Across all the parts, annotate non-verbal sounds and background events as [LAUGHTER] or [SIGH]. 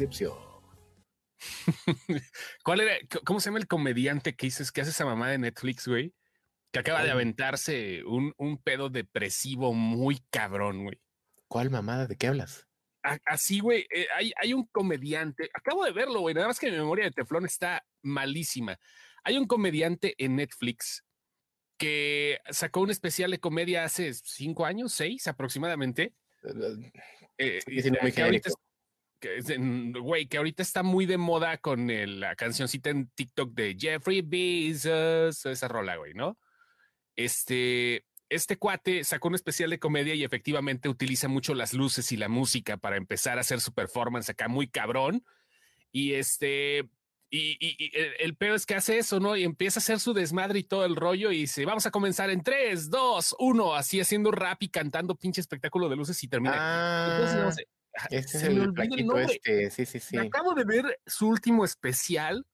decepción. [LAUGHS] ¿Cuál era? ¿Cómo se llama el comediante que dices que hace esa mamá de Netflix, güey? Que acaba de aventarse un, un pedo depresivo muy cabrón, güey. ¿Cuál mamada? ¿De qué hablas? Así, güey, eh, hay, hay un comediante, acabo de verlo, güey, nada más que mi memoria de teflón está malísima. Hay un comediante en Netflix que sacó un especial de comedia hace cinco años, seis aproximadamente. Eh, güey, que ahorita está muy de moda con la cancioncita en TikTok de Jeffrey Bezos, esa rola, güey, ¿no? Este, este cuate sacó un especial de comedia y efectivamente utiliza mucho las luces y la música para empezar a hacer su performance acá muy cabrón. Y este, y, el, peor es que hace eso, ¿no? Y empieza a hacer su desmadre y todo el rollo y dice, vamos a comenzar en 3, 2, 1, así haciendo rap y cantando pinche espectáculo de luces y termina. Ah, este es el plaquito este, sí, sí, sí. acabo de ver su último especial,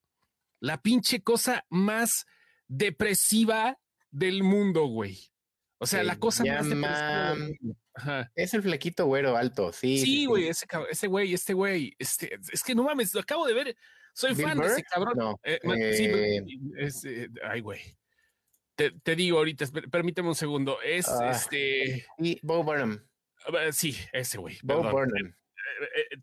la pinche cosa más depresiva del mundo, güey. O sea, la cosa más depresiva Es el flequito güero alto, sí. Sí, güey, ese, ese güey, este güey, este, es que no mames, lo acabo de ver soy fan de ese cabrón. No. Eh, sí, eh, eh, ay, güey. Te, digo ahorita, permíteme un segundo. Es ah, este. Y Bo Burnham. Sí, ese güey. Bo Burnham.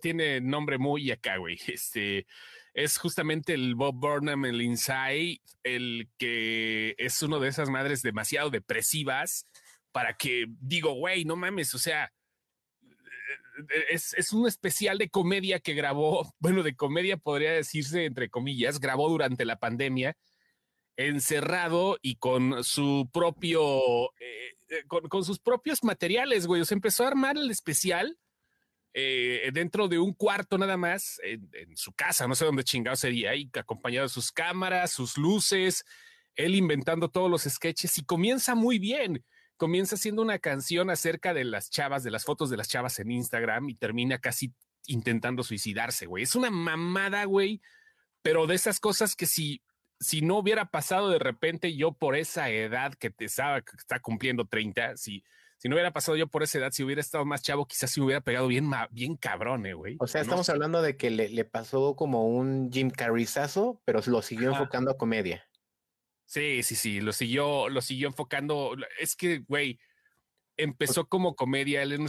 Tiene nombre muy acá, güey. Este es justamente el Bob Burnham, el Inside, el que es uno de esas madres demasiado depresivas para que digo, güey, no mames, o sea, es, un especial de comedia que grabó, [LAUGHS] bueno, de comedia podría decirse entre comillas, grabó durante la pandemia, encerrado y con su propio, eh, eh, con, sus propios materiales, güey. O sea, empezó a armar el especial eh, dentro de un cuarto nada más, en, en, su casa, no sé dónde chingado sería, y acompañado de sus cámaras, sus luces, él inventando todos los sketches y comienza muy bien comienza siendo una canción acerca de las chavas, de las fotos de las chavas en Instagram y termina casi intentando suicidarse, güey. Es una mamada, güey, pero de esas cosas que si, si no hubiera pasado de repente yo por esa edad que te estaba, que está cumpliendo 30, si, si no hubiera pasado yo por esa edad, si hubiera estado más chavo, quizás se hubiera pegado bien, bien cabrón, eh, güey. O sea, estamos hablando de que le, pasó como un Jim Carreyzazo, pero lo siguió enfocando a comedia. Sí, sí, sí, lo siguió, lo siguió enfocando. Es que, güey, empezó como comedia, él,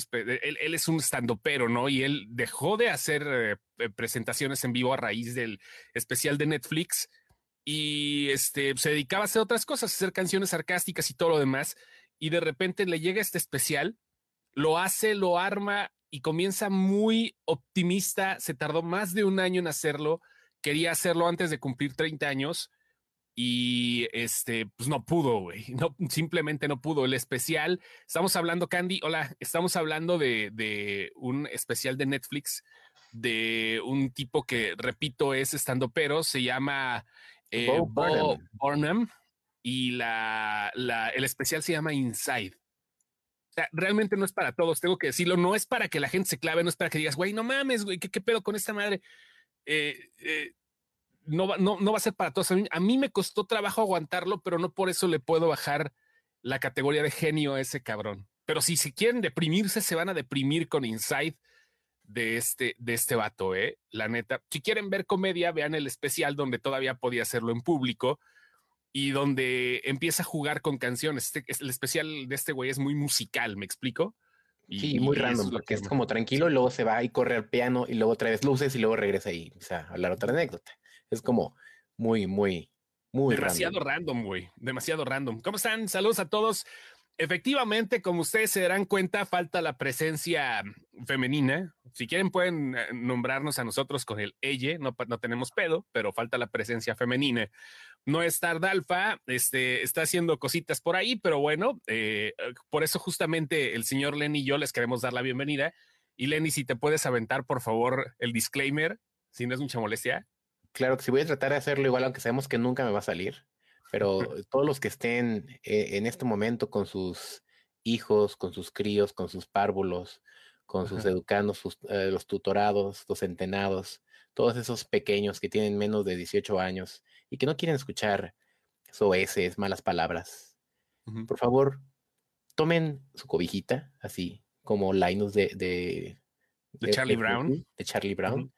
es un estandopero, ¿no? Y él dejó de hacer eh, presentaciones en vivo a raíz del especial de Netflix y este, se dedicaba a hacer otras cosas, a hacer canciones sarcásticas y todo lo demás. Y de repente le llega este especial, lo hace, lo arma y comienza muy optimista. Se tardó más de un año en hacerlo. Quería hacerlo antes de cumplir 30 años y este, pues no pudo, güey, simplemente no pudo. El especial, estamos hablando, Candy, hola, estamos hablando de, de un especial de Netflix de un tipo que, repito, es estando pero, se llama eh, Bo Burnham. y la, la, el especial se llama Inside. O sea, realmente no es para todos, tengo que decirlo, no es para que la gente se clave, no es para que digas, güey, no mames, güey, ¿qué, qué pedo con esta madre? Eh, eh, no va, no, va a ser para todos. A mí, me costó trabajo aguantarlo, pero no por eso le puedo bajar la categoría de genio a ese cabrón. Pero si se quieren deprimirse, se van a deprimir con Inside de este, de este vato, ¿eh? La neta. Si quieren ver comedia, vean el especial donde todavía podía hacerlo en público y donde empieza a jugar con canciones. Este, el especial de este güey es muy musical, ¿me explico? Y, sí, muy random, porque es como tranquilo, y luego se va y corre al piano y luego traes luces y luego regresa y o sea, hablar otra anécdota. Es como muy, muy, muy Demasiado random, güey. Demasiado random. ¿Cómo están? Saludos a todos. Efectivamente, como ustedes se darán cuenta, falta la presencia femenina. Si quieren, pueden eh, nombrarnos a nosotros con el ella, no, tenemos pedo, pero falta la presencia femenina. No es Tardalfa, este, está haciendo cositas por ahí, pero bueno, eh, por eso justamente el señor Lenny y yo les queremos dar la bienvenida. Y Lenny, si te puedes aventar, por favor, el disclaimer, si no es mucha molestia. Claro que sí voy a tratar de hacerlo igual, aunque sabemos que nunca me va a salir. Pero todos los que estén eh, en este momento con sus hijos, con sus críos, con sus párvulos, con sus educandos, sus, eh, los tutorados, los centenados, todos esos pequeños que tienen menos de 18 años y que no quieren escuchar soeces, malas palabras. Por favor, tomen su cobijita, así como Linus de, de, Charlie Brown. De Charlie Brown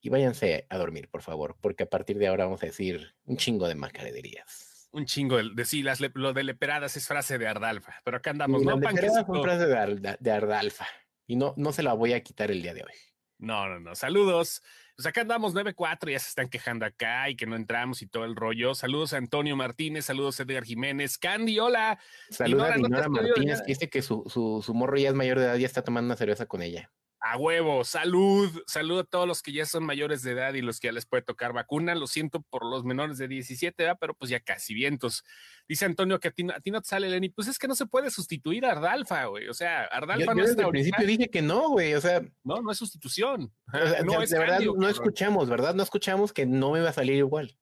y váyanse a dormir, por favor, porque a partir de ahora vamos a decir un chingo de macaderías. Un chingo de, sí, las, lo de leperadas es frase de Ardalfa, pero acá andamos, ¿no? Leperadas son frase de, de Ardalfa y no, no se la voy a quitar el día de hoy. No, no, no. Saludos. Pues acá andamos 9-4, ya se están quejando acá y que no entramos y todo el rollo. Saludos a Antonio Martínez, saludos a Edgar Jiménez. Candy, hola. Saludos a Dinora Martínez, que dice que su, su, su morro ya es mayor de edad y ya está tomando una cerveza con ella. A huevo, salud, salud a todos los que ya son mayores de edad y los que ya les puede tocar vacuna. Lo siento por los menores de 17, pero pues ya casi vientos. Dice Antonio que a ti, no te sale Lenny. Pues es que no se puede sustituir a Ardalfa, güey. O sea, Ardalfa no desde el principio dije que no, güey. O sea, no, no es sustitución. [LAUGHS] no es de verdad, no escuchamos, ¿verdad? No escuchamos que no me va a salir igual.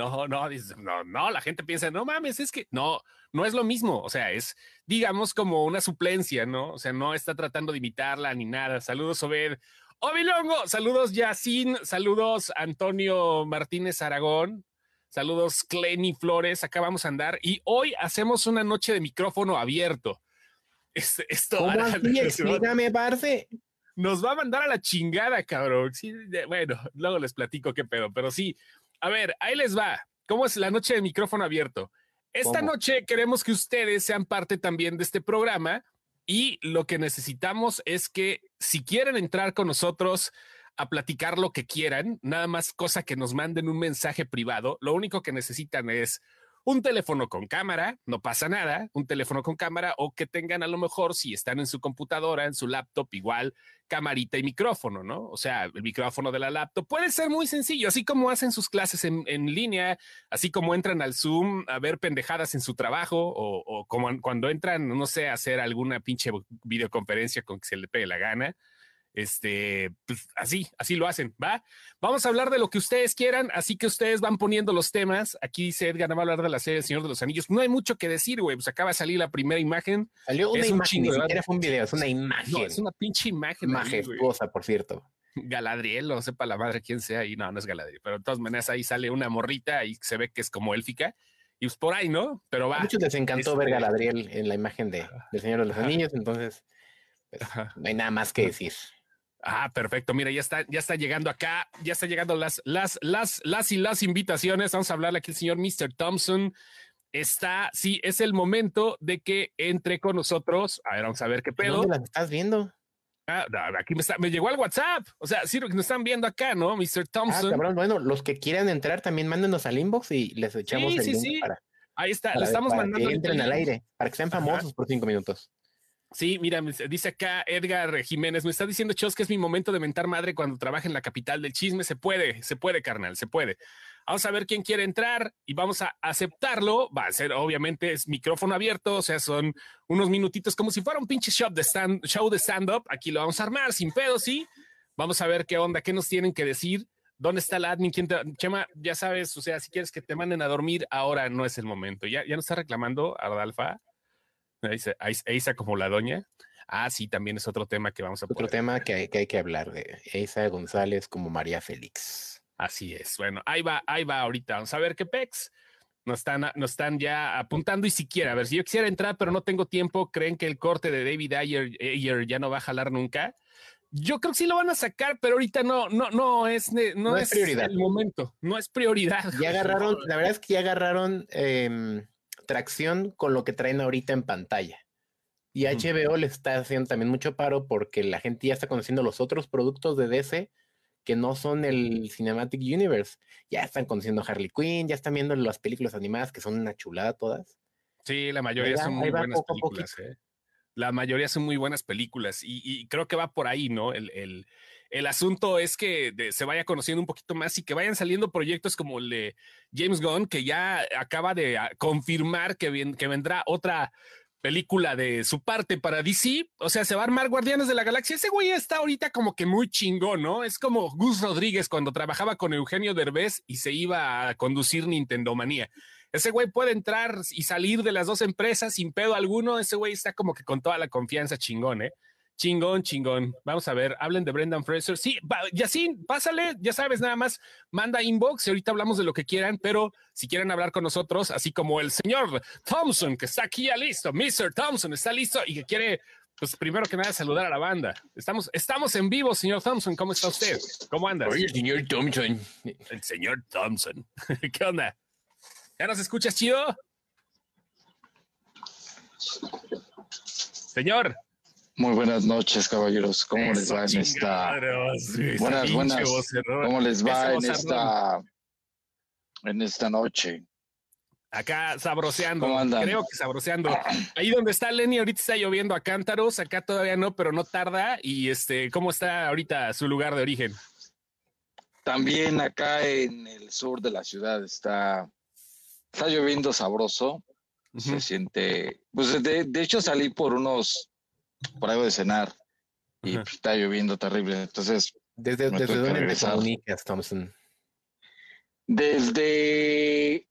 No, no, no, no, la gente piensa, no mames, es que no, no es lo mismo. O sea, es, digamos, como una suplencia, ¿no? O sea, no está tratando de imitarla ni nada. Saludos, Obed. Obilongo, saludos, Yacine, saludos, Antonio Martínez Aragón, saludos, Clenny Flores, acá vamos a andar. Y hoy hacemos una noche de micrófono abierto. esto, ¿Cómo así? Explícame, parce. Nos va a mandar a la chingada, cabrón. Sí, bueno, luego les platico qué pedo, pero sí, a ver, ahí les va. ¿Cómo es la noche de micrófono abierto? Esta noche queremos que ustedes sean parte también de este programa y lo que necesitamos es que si quieren entrar con nosotros a platicar lo que quieran, nada más cosa que nos manden un mensaje privado, lo único que necesitan es un teléfono con cámara, no pasa nada, un teléfono con cámara o que tengan a lo mejor, si están en su computadora, en su laptop, igual camarita y micrófono, ¿no? O sea, el micrófono de la laptop puede ser muy sencillo, así como hacen sus clases en, línea, así como entran al Zoom a ver pendejadas en su trabajo o, o como cuando entran, no sé, a hacer alguna pinche videoconferencia con que se le pegue la gana. Este, pues así, así lo hacen, ¿va? Vamos a hablar de lo que ustedes quieran, así que ustedes van poniendo los temas. Aquí dice Edgar, va a hablar de la serie El Señor de los Anillos. No hay mucho que decir, güey, pues acaba de salir la primera imagen. Salió una imagen, ni siquiera fue un video, es una imagen. es una pinche imagen. Majestuosa, por cierto. Galadriel, o sepa la madre quién sea, y no, no es Galadriel, pero de todas maneras ahí sale una morrita y se ve que es como élfica. Y pues por ahí, ¿no? Pero va. A muchos les encantó ver Galadriel en la imagen de, del Señor de los Anillos, entonces pues, no hay nada más que decir. Ah, perfecto. Mira, ya está, ya está llegando acá, ya está llegando las, las, las, las y las invitaciones. Vamos a hablarle aquí el señor Mr. Thompson. Está, sí, es el momento de que entre con nosotros. A ver, vamos a ver qué pedo. ¿Dónde estás viendo? Ah, aquí me, está, me llegó al WhatsApp. O sea, sí, nos están viendo acá, ¿no? Mr. Thompson. Ah, cabrón, bueno, los que quieran entrar también mándenos al inbox y les echamos el link para. Ahí está, le estamos mandando. Que entren al aire, para que sean famosos por cinco minutos. Sí, mira, dice acá Edgar Jiménez, me está diciendo Chos que es mi momento de mentar madre cuando trabaja en la capital del chisme. Se puede, se puede, carnal, se puede. Vamos a ver quién quiere entrar y vamos a aceptarlo. Va a ser, obviamente, es micrófono abierto, o sea, son unos minutitos como si fuera un pinche show de stand, show de stand-up. Aquí lo vamos a armar sin pedo, sí. Vamos a ver qué onda, qué nos tienen que decir. ¿Dónde está el admin? ¿Quién te... Chema, ya sabes, o sea, si quieres que te manden a dormir, ahora no es el momento. Ya, ya nos está reclamando Eisa como la doña. Ah, sí, también es otro tema que vamos a Otro tema que hay, que hablar de Eisa González como María Félix. Así es. Bueno, ahí va, ahí va ahorita. Vamos a ver qué pex. Nos están, nos están ya apuntando y siquiera, a ver, si yo quisiera entrar, pero no tengo tiempo, ¿creen que el corte de David Ayer, ya no va a jalar nunca? Yo creo que sí lo van a sacar, pero ahorita no, no, no es, no, es, prioridad. el momento, no es prioridad. Ya agarraron, la verdad es que ya agarraron eh, tracción con lo que traen ahorita en pantalla. Y HBO le está haciendo también mucho paro porque la gente ya está conociendo los otros productos de DC que no son el Cinematic Universe. Ya están conociendo Harley Quinn, ya están viendo las películas animadas que son una chulada todas. Sí, la mayoría son muy buenas películas. ¿eh? La mayoría son muy buenas películas y, creo que va por ahí, ¿no? El, el, el asunto es que se vaya conociendo un poquito más y que vayan saliendo proyectos como el de James Gunn, que ya acaba de ah, confirmar que, que vendrá otra película de su parte para DC. O sea, se va a armar Guardianes de la Galaxia. Ese güey está ahorita como que muy chingón, ¿no? Es como Gus Rodríguez cuando trabajaba con Eugenio Derbez y se iba a conducir Nintendo Manía. Ese güey puede entrar y salir de las dos empresas sin pedo alguno. Ese güey está como que con toda la confianza chingón, ¿eh? Chingón, chingón. Vamos a ver, hablen de Brendan Fraser. Sí, sí, pásale, ya sabes, nada más manda inbox y ahorita hablamos de lo que quieran, pero si quieren hablar con nosotros, así como el señor Thompson, que está aquí ya listo, Mr. Thompson está listo y que quiere pues primero que nada saludar a la banda. Estamos, estamos en vivo, señor Thompson. ¿Cómo está usted? ¿Cómo anda? Oye, señor Thompson. El señor Thompson. [LAUGHS] ¿Qué onda? ¿Ya nos escuchas, chido? Señor. Muy buenas noches, caballeros. ¿Cómo les va en esta? Buenas, buenas. ¿Cómo les va en esta en esta noche? Acá sabroseando. Creo que sabroseando. [CLEARS THROAT] Ahí donde está Lenny, ahorita está lloviendo a cántaros. Acá todavía no, pero no tarda. Y este, ¿cómo está ahorita su lugar de origen? También acá en el sur de la ciudad está, está lloviendo sabroso. Se siente, pues de, hecho salí por unos, por algo de cenar y está lloviendo terrible. Entonces, ¿desde, desde dónde te comunicas, Thompson? Desde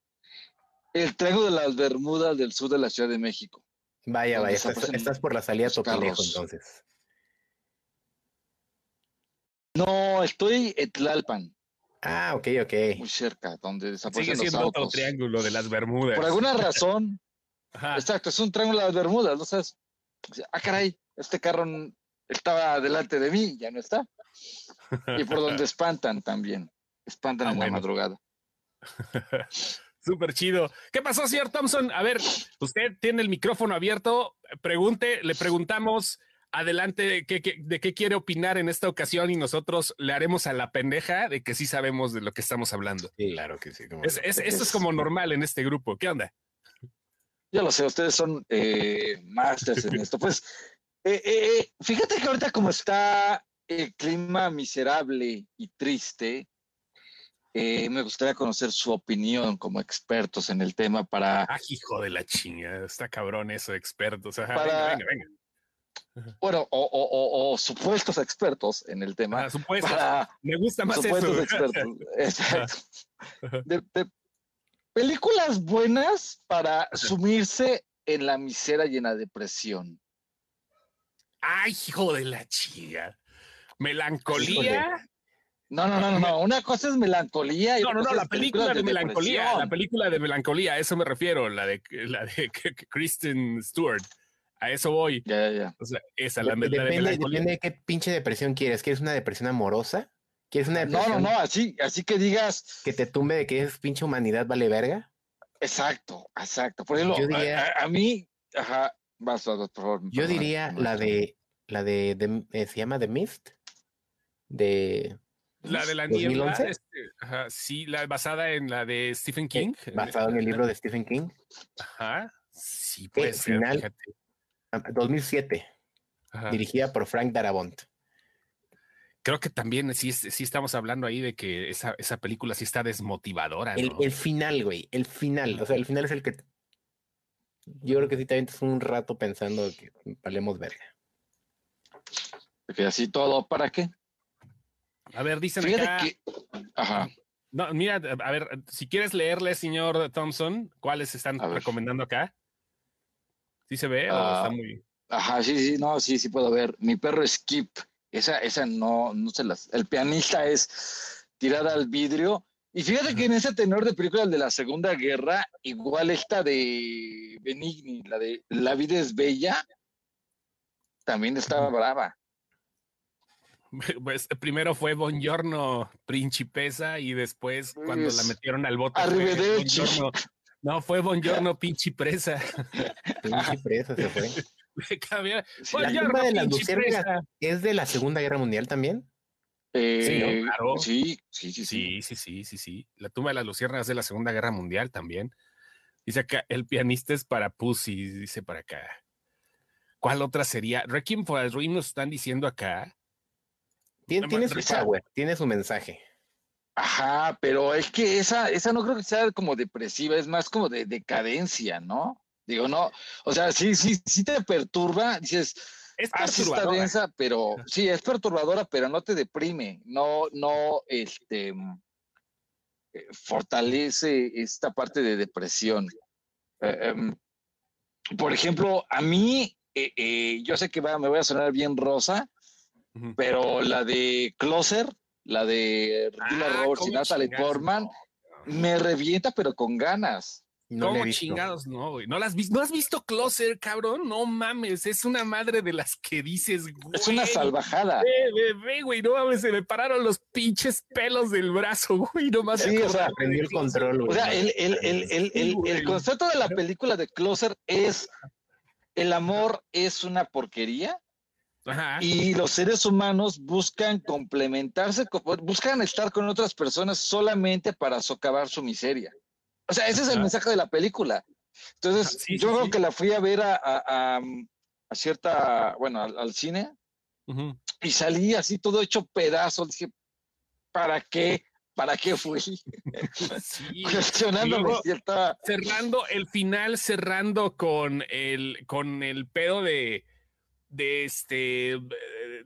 el Triángulo de las Bermudas del sur de la Ciudad de México. Vaya, vaya, estás, por la salida a Topilejo entonces. No, estoy en Tlalpan. Ah, ok, ok. Muy cerca, donde desaparecen Sigue siendo otro triángulo de las Bermudas. Por alguna [LAUGHS] razón. Exacto, es un triángulo de las Bermudas, ¿no sabes? Ah, caray, este carro estaba delante de mí, ya no está. Y por donde [LAUGHS] espantan también. Espantan ah, en la madrugada. [LAUGHS] Súper chido. ¿Qué pasó, señor Thompson? A ver, usted tiene el micrófono abierto. Pregunte, le preguntamos adelante de qué, quiere opinar en esta ocasión y nosotros le haremos a la pendeja de que sí sabemos de lo que estamos hablando. claro que sí. esto es como normal en este grupo. ¿Qué onda? Ya lo sé, ustedes son eh, masters en esto. Pues eh, eh, fíjate que ahorita como está el clima miserable y triste, eh, me gustaría conocer su opinión como expertos en el tema para. Ah, hijo de la chinga, está cabrón eso, expertos. venga, venga, venga. Bueno, o, supuestos expertos en el tema. Ah, supuestos. me gusta más supuestos expertos. [LAUGHS] Exacto. De, películas buenas para sumirse en la miseria y en la depresión. Ay, hijo de la chinga. Melancolía. No, no, no, no, Una cosa es melancolía. Y no, no, no, la película de, melancolía. La película de melancolía, a eso me refiero, la de, la de [LAUGHS] Kristen Stewart. A eso voy. Ya, ya, ya. O sea, esa, la, depende, de Depende de qué pinche depresión quieres. ¿Quieres una depresión amorosa? ¿Quieres una depresión? No, no, no, así, así que digas. Que te tumbe de que es pinche humanidad vale verga. Exacto, exacto. Por ejemplo, a, mí, ajá, vas, por favor. Yo diría la de, la de, eh, se llama The Mist, de la de la niebla, este, sí, la basada en la de Stephen eh, King. Basado en el libro de Stephen King. Ajá, sí, puede ser, final, 2007, dirigida por Frank Darabont. Creo que también sí, sí estamos hablando ahí de que esa, esa película sí está desmotivadora. El, el, final, güey, el final, o sea, el final es el que yo creo que sí también es un rato pensando que valemos verga. Que así todo, ¿para qué? A ver, dicen acá. Ajá. No, mira, a ver, si quieres leerle, señor Thompson, ¿cuáles están recomendando acá? ¿Sí se ve o está ah, muy...? Ajá, sí, sí, no, sí, sí puedo ver. Mi perro Skip, esa, esa no, no se las... El pianista es tirada al vidrio. Y fíjate que en ese tenor de películas de la Segunda Guerra, igual esta de Benigni, la de La vida es bella, también estaba brava. Pues primero fue Bongiorno Principesa y después cuando la metieron al bote. no, fue Bongiorno [LAUGHS] Pinchi Presa. Pinchi Presa se fue. Bongiorno de Pinchi Presa. ¿Es de la Segunda Guerra Mundial también? Eh, sí, claro. Sí, sí, sí, sí. Sí, sí, sí, sí, La tumba de las luciérnagas de la Segunda Guerra Mundial también. Dice acá, el pianista es para Pussy, dice para acá. ¿Cuál otra sería? Requiem for a Dream nos están diciendo acá tiene, su power, tiene su mensaje. Ajá, pero es que esa, esa no creo que sea como depresiva, es más como de decadencia, ¿no? Digo, no, o sea, sí, sí, sí te perturba, dices, es ah, perturbadora. densa, pero sí, es perturbadora, pero no te deprime, no, no, este, eh, fortalece esta parte de depresión. Eh, em, por ejemplo, a mí, eh, yo sé que va, me voy a sonar bien rosa, pero la de Closer, la de Roberts y Natalie Portman, me revienta, pero con ganas. No ¿Cómo chingados no, güey? ¿No, las ¿No has visto Closer, cabrón? No mames, es una madre de las que dices, güey. Es una salvajada. Ve, ve, güey, no mames, se me pararon los pinches pelos del brazo, [LAUGHS] güey, nomás. Sí, o sea, aprendió el control, güey. O sea, el, el, el, el, el concepto de la película de Closer es el amor es una porquería. Ajá. Y los seres humanos buscan complementarse, buscan estar con otras personas solamente para socavar su miseria. O sea, ese es el mensaje de la película. Entonces, yo creo que la fui a ver a, cierta, bueno, al, cine y salí así todo hecho pedazos. Dije, ¿para qué? ¿Para qué fui? [LAUGHS] [LAUGHS] Cuestionándome cierta... Cerrando el final, cerrando con el, con el pedo de, de este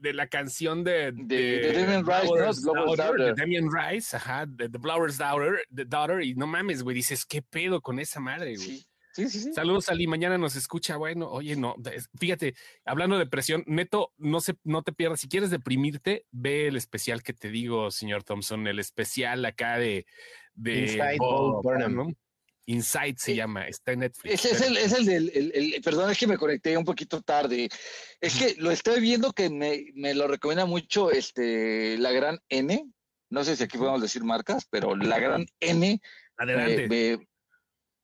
de la canción de, de, Damien Rice, de Damien Rice, ajá, de The Blower's Daughter, the Daughter, y no mames, güey, dices, ¿qué pedo con esa madre, güey? Sí. Sí, sí, Saludos, Ali. Mañana nos escucha. Bueno, oye, no, fíjate, hablando de depresión, neto, no se, no te pierdas. Si quieres deprimirte, ve el especial que te digo, señor Thompson, el especial acá de, de Inside Inside se llama, está en Netflix. es el, es el del, el, perdón, es que me conecté un poquito tarde. Es que lo estoy viendo que me, me, lo recomienda mucho este, la gran N. No sé si aquí podemos decir marcas, pero la gran N. Adelante.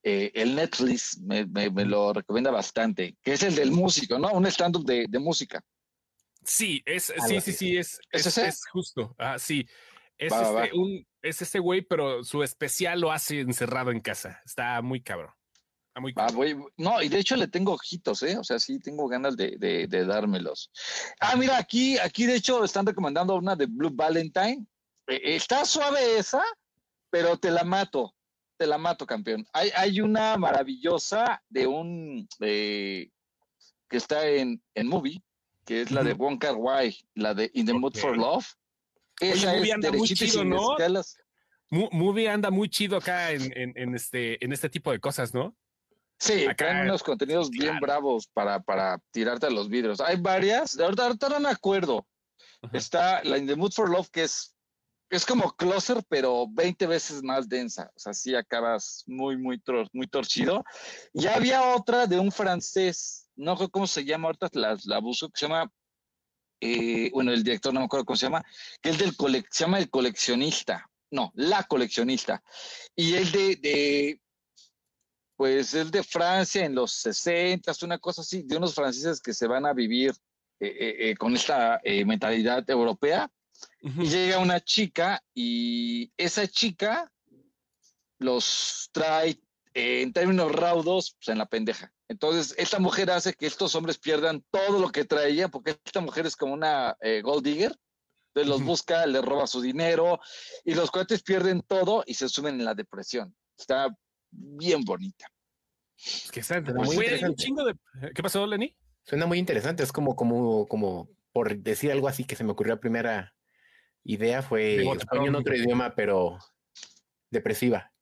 Eh, el Netflix me, me, lo recomienda bastante, que es el del músico, ¿no? Un stand-up de, de, música. Sí, es, sí, sí, sí, es, es, es, justo. Ah, sí. Es este, un, es este güey, pero su especial lo hace encerrado en casa. Está muy cabrón. Está muy cabrón. no, y de hecho le tengo ojitos, ¿eh? O sea, sí tengo ganas de, de, dármelos. Ah, mira, aquí, aquí de hecho están recomendando una de Blue Valentine. E, está suave esa, pero te la mato. Te la mato, campeón. Hay, hay una maravillosa de un que está en, en movie, que es la de Wong Kar Wai, la de In the Mood for Love esa Movie anda muy chido, ¿no? Movie anda muy chido acá en, este, en este tipo de cosas, ¿no? Sí, acá hay unos contenidos bien bravos para, para tirarte a los vidrios. Hay varias, ahorita, ahorita no me acuerdo. Está la In the Mood for Love, que es, es como Closer, pero 20 veces más densa. O sea, sí acabas muy, muy, muy torcido. Y había otra de un francés, no sé cómo se llama, ahorita la, la busco, que se llama eh, bueno, el director no me acuerdo cómo se llama, que es del se llama el coleccionista, no, la coleccionista. Y el de, de pues el de Francia en los 60, una cosa así, de unos franceses que se van a vivir eh, eh, con esta mentalidad europea. Y llega una chica y esa chica los trae en términos raudos pues, en la pendeja. Entonces, esta mujer hace que estos hombres pierdan todo lo que traían, porque esta mujer es como una eh, gold digger. Entonces los busca, le roba su dinero y los cuates pierden todo y se suben en la depresión. Está bien bonita. que muy interesante. ¿Qué pasó, Lenny? Suena muy interesante. Es como, como, como por decir algo así que se me ocurrió la primera idea fue en otro idioma, pero depresiva.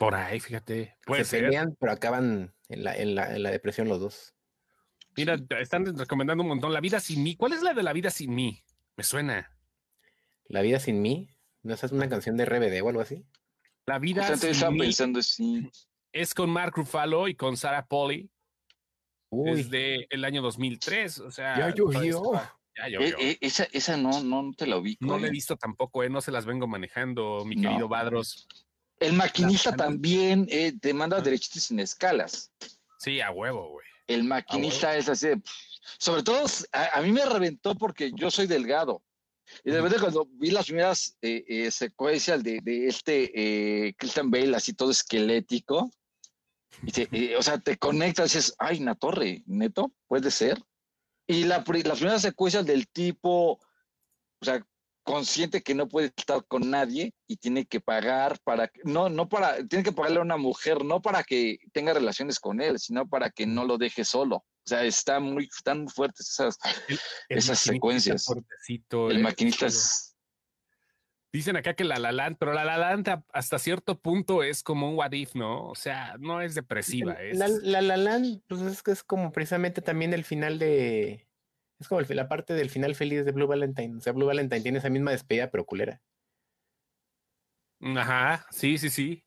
Por ahí, fíjate. Puede Se pelean, pero acaban en la, en, la, en la depresión los dos. Mira, están recomendando un montón. La vida sin mí. ¿Cuál es la de la vida sin mí? Me suena. La vida sin mí. ¿No es una canción de RBD o algo así? La vida sin mí pensando sí. es con Mark Ruffalo y con Sarah Polly. Uy. Desde el año 2003. O sea, ya llovió. Ya llovió. Eh, eh, esa, esa no, no te la vi. No la he visto tampoco, eh, no se las vengo manejando, mi querido Badros. El maquinista también eh, te manda derechitos sin escalas. Sí, a huevo, güey. El maquinista es así. Sobre todo, a, mí me reventó porque yo soy delgado. Y de repente cuando vi las primeras eh, eh, secuencias de, este Christian Bale así todo esquelético, [LAUGHS] o sea, te conectas y dices, ay, una torre, neto, puede ser. Y la, las primeras secuencias del tipo, o sea, consciente que no puede estar con nadie y tiene que pagar para no no para tiene que pagarle a una mujer no para que tenga relaciones con él sino para que no lo deje solo o sea está muy están muy fuertes esas esas secuencias el eh, maquinista es Dicen acá que la La pero la La hasta cierto punto es como un what if, ¿no? O sea, no es depresiva. Es... La La, la pues es que es como precisamente también el final de, es como la parte del final feliz de Blue Valentine. O sea, Blue Valentine tiene esa misma despedida, pero culera. Ajá, sí, sí, sí.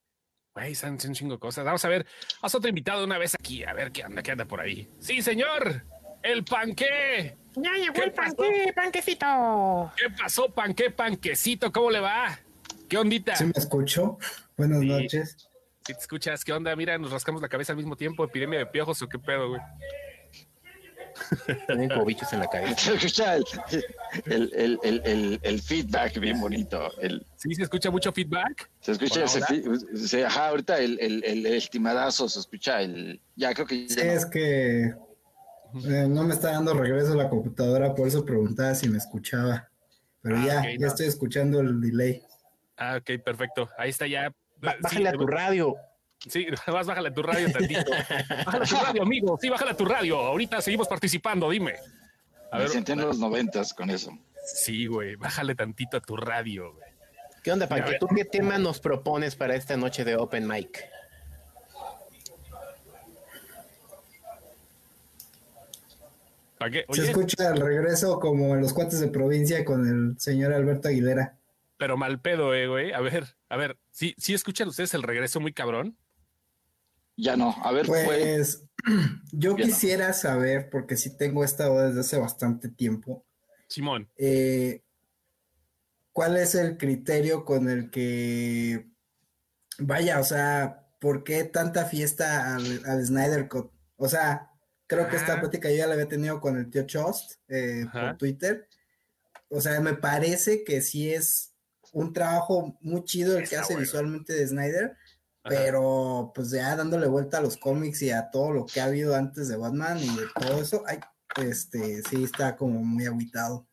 Güey, son un chingo de cosas. Vamos a ver, haz otro invitado una vez aquí, a ver qué anda, qué anda por ahí. Sí, señor, el panqué. Ya llegó el panqué, panquecito. ¿Qué pasó, panqué, panquecito? ¿Cómo le va? ¿Qué ondita? ¿Sí me escucho? Buenas noches. Si te escuchas, ¿qué onda? Mira, nos rascamos la cabeza al mismo tiempo, epidemia de piojos o qué pedo, güey. [LAUGHS] Tienen como bichos en la cabeza. Se escucha el, el, el, el, el feedback bien bonito. El, sí, se escucha mucho feedback. Se escucha ese se, ajá, ahorita el, el, el, estimadazo se escucha el. Ya creo que. Sí, es que eh, no me está dando regreso la computadora, por eso preguntaba si me escuchaba. Pero ah, ya, ya estoy escuchando el delay. Ah, ok, perfecto. Ahí está ya. Bájale a tu radio. Sí, [LAUGHS] vas, bájale a tu radio tantito. [LAUGHS] bájale a tu radio, amigo. Sí, bájale a tu radio. Ahorita seguimos participando, dime. A ver, Me los noventas con eso. Sí, güey, bájale tantito a tu radio, güey. ¿Qué onda, Panque? ¿Tú qué tema nos propones para esta noche de Open Mic? Se escucha el regreso como en los cuates de provincia con el señor Alberto Aguilera. Pero mal pedo, eh, güey. A ver, a ver, ¿sí, ¿sí escuchan ustedes el regreso muy cabrón? Ya no, a ver, pues [CLEARS THROAT] yo quisiera saber, porque sí tengo estado desde hace bastante tiempo. Simón. Eh, ¿Cuál es el criterio con el que vaya, o sea, ¿por qué tanta fiesta al, Snyder Cut? O sea, creo que esta plática yo ya la había tenido con el tío Chost eh, por Twitter. O sea, me parece que sí es un trabajo muy chido el que hace visualmente de Snyder, pero pues ya dándole vuelta a los cómics y a todo lo que ha habido antes de Batman y de todo eso, ay, este, sí está como muy aguitado.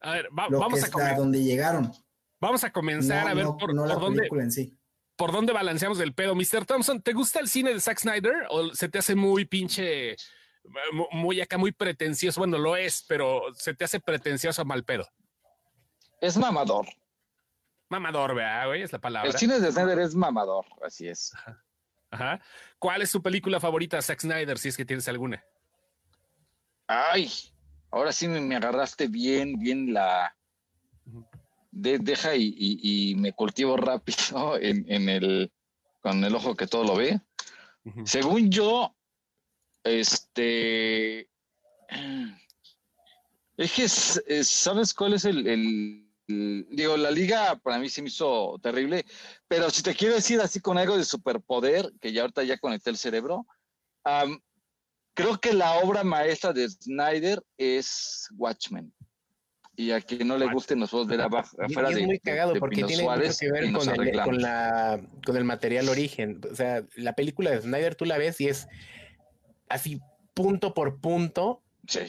A ver, vamos a donde llegaron. Vamos a comenzar a ver por, dónde en sí. por dónde balanceamos el pedo. Mr. Thompson, ¿te gusta el cine de Zack Snyder o se te hace muy pinche, muy acá, muy pretencioso? Bueno, lo es, pero se te hace pretencioso a mal pedo. Es mamador. Mamador, vea, güey, es la palabra. El cine de Snyder es mamador, así es. Ajá. ¿Cuál es su película favorita, Zack Snyder, si es que tienes alguna? Ay, ahora sí me, agarraste bien, bien la. deja y, me cultivo rápido [LAUGHS] en, el. con el ojo que todo lo ve. Según yo, este. Es que, ¿sabes cuál es el digo, la liga para mí se me hizo terrible, pero si te quiero decir así con algo de superpoder, que ya ahorita ya conecté el cerebro, creo que la obra maestra de Snyder es Watchmen. Y a quien no le guste, nos podemos ver abajo, afuera es muy cagado porque tiene mucho que ver con el, con, la, con el material origen. O sea, la película de Snyder tú la ves y es así punto por punto Sí.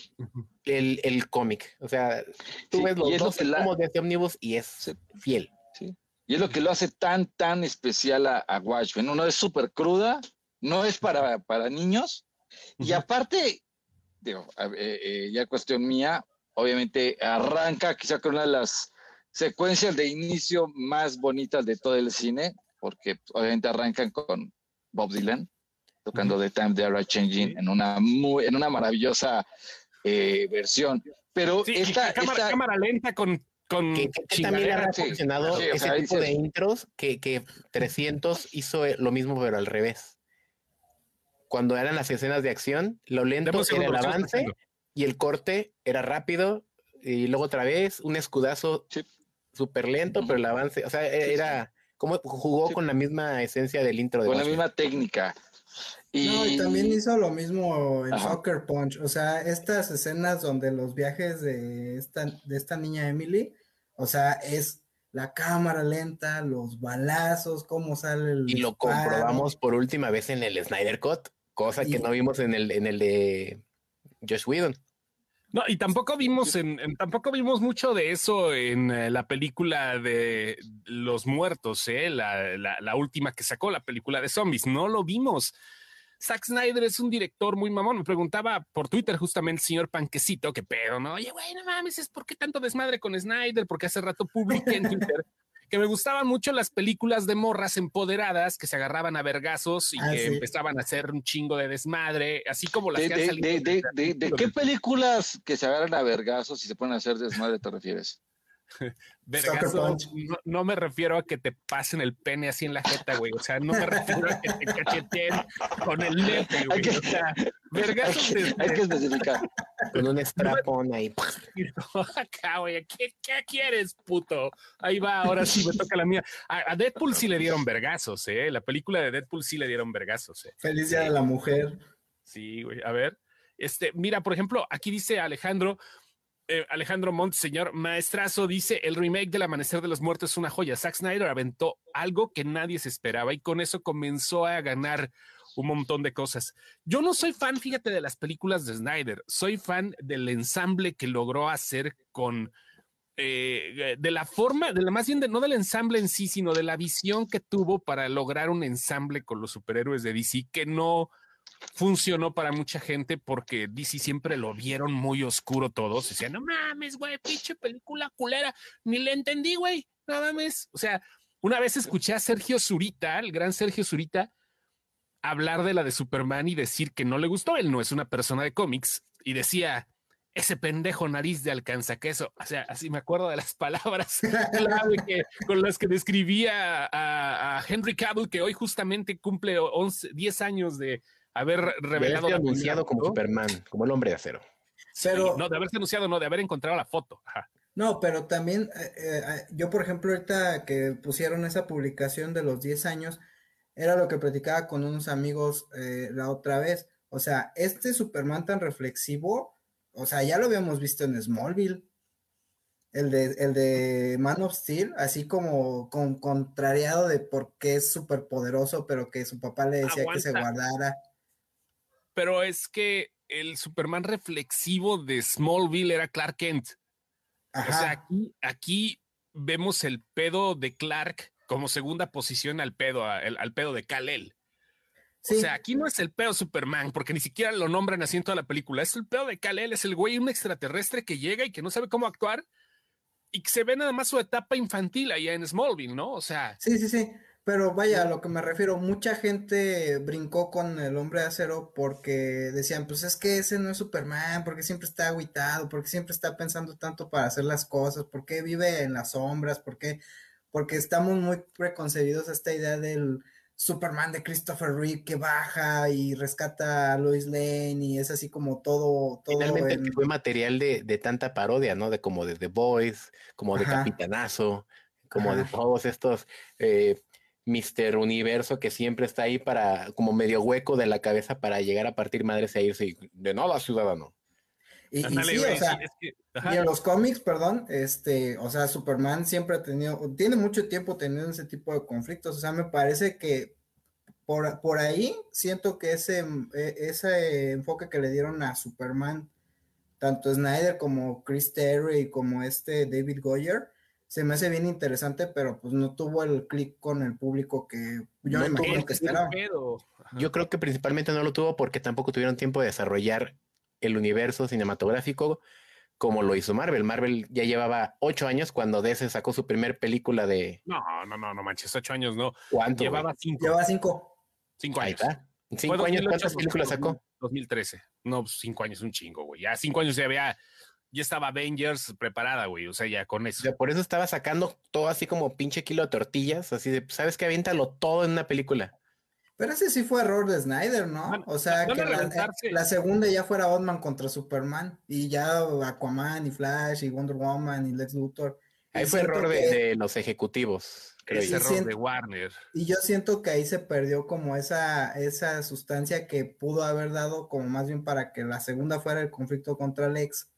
El, el cómic. O sea, tú ves los dos como de este Omnibus y es fiel. Sí. Y es lo que lo hace tan, tan especial a, a Watchmen. Uno es súper cruda, no es para, para niños. Y aparte, digo, eh, eh, ya cuestión mía, obviamente arranca quizá con una de las secuencias de inicio más bonitas de todo el cine, porque obviamente arrancan con Bob Dylan tocando The Time They Are Changing en una muy, en una maravillosa eh, versión. Pero esta, cámara, lenta con con que, también ha funcionado ese tipo de intros que, que 300 hizo lo mismo pero al revés. Cuando eran las escenas de acción, lo lento era el avance y el corte era rápido y luego otra vez un escudazo súper lento, pero el avance, o sea, e, era como jugó con la misma esencia del intro. De con la misma técnica. Y... No, y también hizo lo mismo en Soccer Punch. O sea, estas escenas donde los viajes de esta, de esta niña Emily, o sea, es la cámara lenta, los balazos, cómo sale el. Y lo comprobamos por última vez en el Snyder Cut, cosa que no vimos en el, en el de Josh Whedon. No, y tampoco vimos en, tampoco vimos mucho de eso en eh, la película de Los Muertos, ¿eh? la, la, última que sacó, la película de zombies. No lo vimos. Zack Snyder es un director muy mamón. Me preguntaba por Twitter justamente el señor Panquecito, qué pedo, ¿no? Oye, güey, no mames, ¿es por qué tanto desmadre con Snyder? Porque hace rato publiqué en [LAUGHS] Twitter que me gustaban mucho las películas de morras empoderadas que se agarraban a vergazos y ah, que empezaban a hacer un chingo de desmadre, así como las de, que de, de, de, qué películas que se agarran a vergazos y se ponen a hacer desmadre te refieres? [LAUGHS] Vergazo, no, me refiero a que te pasen el pene así en la jeta, güey. O sea, no me refiero a que te cacheteen con el nepe, [LAUGHS] güey. o sea, [LAUGHS] vergazo. Hay, que especificar. Con un strapón ahí. Acá, güey. ¿Qué, quieres, puto? Ahí va, ahora sí me toca la mía. A, Deadpool sí le dieron vergazos, ¿eh? La película de Deadpool sí le dieron vergazos, ¿eh? Feliz Día de la Mujer. Sí, güey. A ver. Este, mira, por ejemplo, aquí dice Alejandro, eh, Alejandro Montt, señor maestrazo, dice el remake del Amanecer de los Muertos es una joya. Zack Snyder aventó algo que nadie se esperaba y con eso comenzó a ganar un montón de cosas. Yo no soy fan, fíjate, de las películas de Snyder. Soy fan del ensamble que logró hacer con eh, de la forma, de la más bien no del ensamble en sí, sino de la visión que tuvo para lograr un ensamble con los superhéroes de DC que no funcionó para mucha gente porque DC siempre lo vieron muy oscuro todos. Decían, no mames, güey, pinche película culera. Ni le entendí, güey, no mames. O sea, una vez escuché a Sergio Zurita, el gran Sergio Zurita, hablar de la de Superman y decir que no le gustó. Él no es una persona de cómics y decía, ese pendejo nariz de alcanza queso. O sea, así me acuerdo de las [LAUGHS] palabras con las que describía a, a, Henry Cavill, que hoy justamente cumple 11, 10 años de, haber revelado. De anunciado como Superman, como el hombre de acero. Pero, no, de haberse anunciado, no, de haber encontrado la foto. No, pero también, eh, eh, yo por ejemplo, ahorita que pusieron esa publicación de los 10 años, era lo que platicaba con unos amigos eh, la otra vez. O sea, este Superman tan reflexivo, o sea, ya lo habíamos visto en Smallville. El de, el de Man of Steel, así como con, contrariado de por qué es súper poderoso, pero que su papá le decía que se guardara pero es que el Superman reflexivo de Smallville era Clark Kent. O sea, aquí, aquí vemos el pedo de Clark como segunda posición al pedo, al, pedo de Kal-El. O sea, aquí no es el pedo Superman, porque ni siquiera lo nombran así en toda la película. Es el pedo de Kal-El, es el güey, un extraterrestre que llega y que no sabe cómo actuar y que se ve nada más su etapa infantil allá en Smallville, ¿no? O sea. Sí, sí, sí. Pero vaya, a lo que me refiero, mucha gente brincó con el hombre de acero porque decían, pues es que ese no es Superman, porque siempre está aguitado, porque siempre está pensando tanto para hacer las cosas, porque vive en las sombras, porque, porque estamos muy preconcebidos a esta idea del Superman de Christopher Reeve que baja y rescata a Lois Lane y es así como todo. todo Finalmente fue material de, de, tanta parodia, ¿no? De como de The Boys, como de Capitanazo, como de todos estos. Eh, Mister Universo que siempre está ahí para, como medio hueco de la cabeza para llegar a partir madres e irse de nada, ciudadano. Y, y sí, o sea, y en los cómics, perdón, este, o sea, Superman siempre ha tenido, tiene mucho tiempo teniendo ese tipo de conflictos, o sea, me parece que por, por ahí siento que ese, e, ese enfoque que le dieron a Superman, tanto Snyder como Chris Terry como este David Goyer, se me hace bien interesante, pero pues no tuvo el clic con el público que yo me imagino que esperaba. Yo creo que principalmente no lo tuvo porque tampoco tuvieron tiempo de desarrollar el universo cinematográfico como lo hizo Marvel. Marvel ya llevaba ocho años cuando DC sacó su primer película de. No, no, no, no manches, ocho años no. ¿Cuánto? Llevaba cinco. Llevaba cinco. Cinco años. Cinco años, ¿cuántas películas sacó? 2013. No, pues, cinco años, un chingo, güey. Ya cinco años ya había ya estaba Avengers preparada, güey. O sea, ya con eso. por eso estaba sacando todo así como pinche kilo de tortillas, así de, ¿sabes qué? Aviéntalo todo en una película. Pero ese sí fue error de Snyder, ¿no? o sea, que la, segunda ya fuera Batman contra Superman y ya Aquaman y Flash y Wonder Woman y Lex Luthor. Ahí fue error de, los ejecutivos. Ese error de Warner. Y yo siento que ahí se perdió como esa, esa sustancia que pudo haber dado como más bien para que la segunda fuera el conflicto contra Lex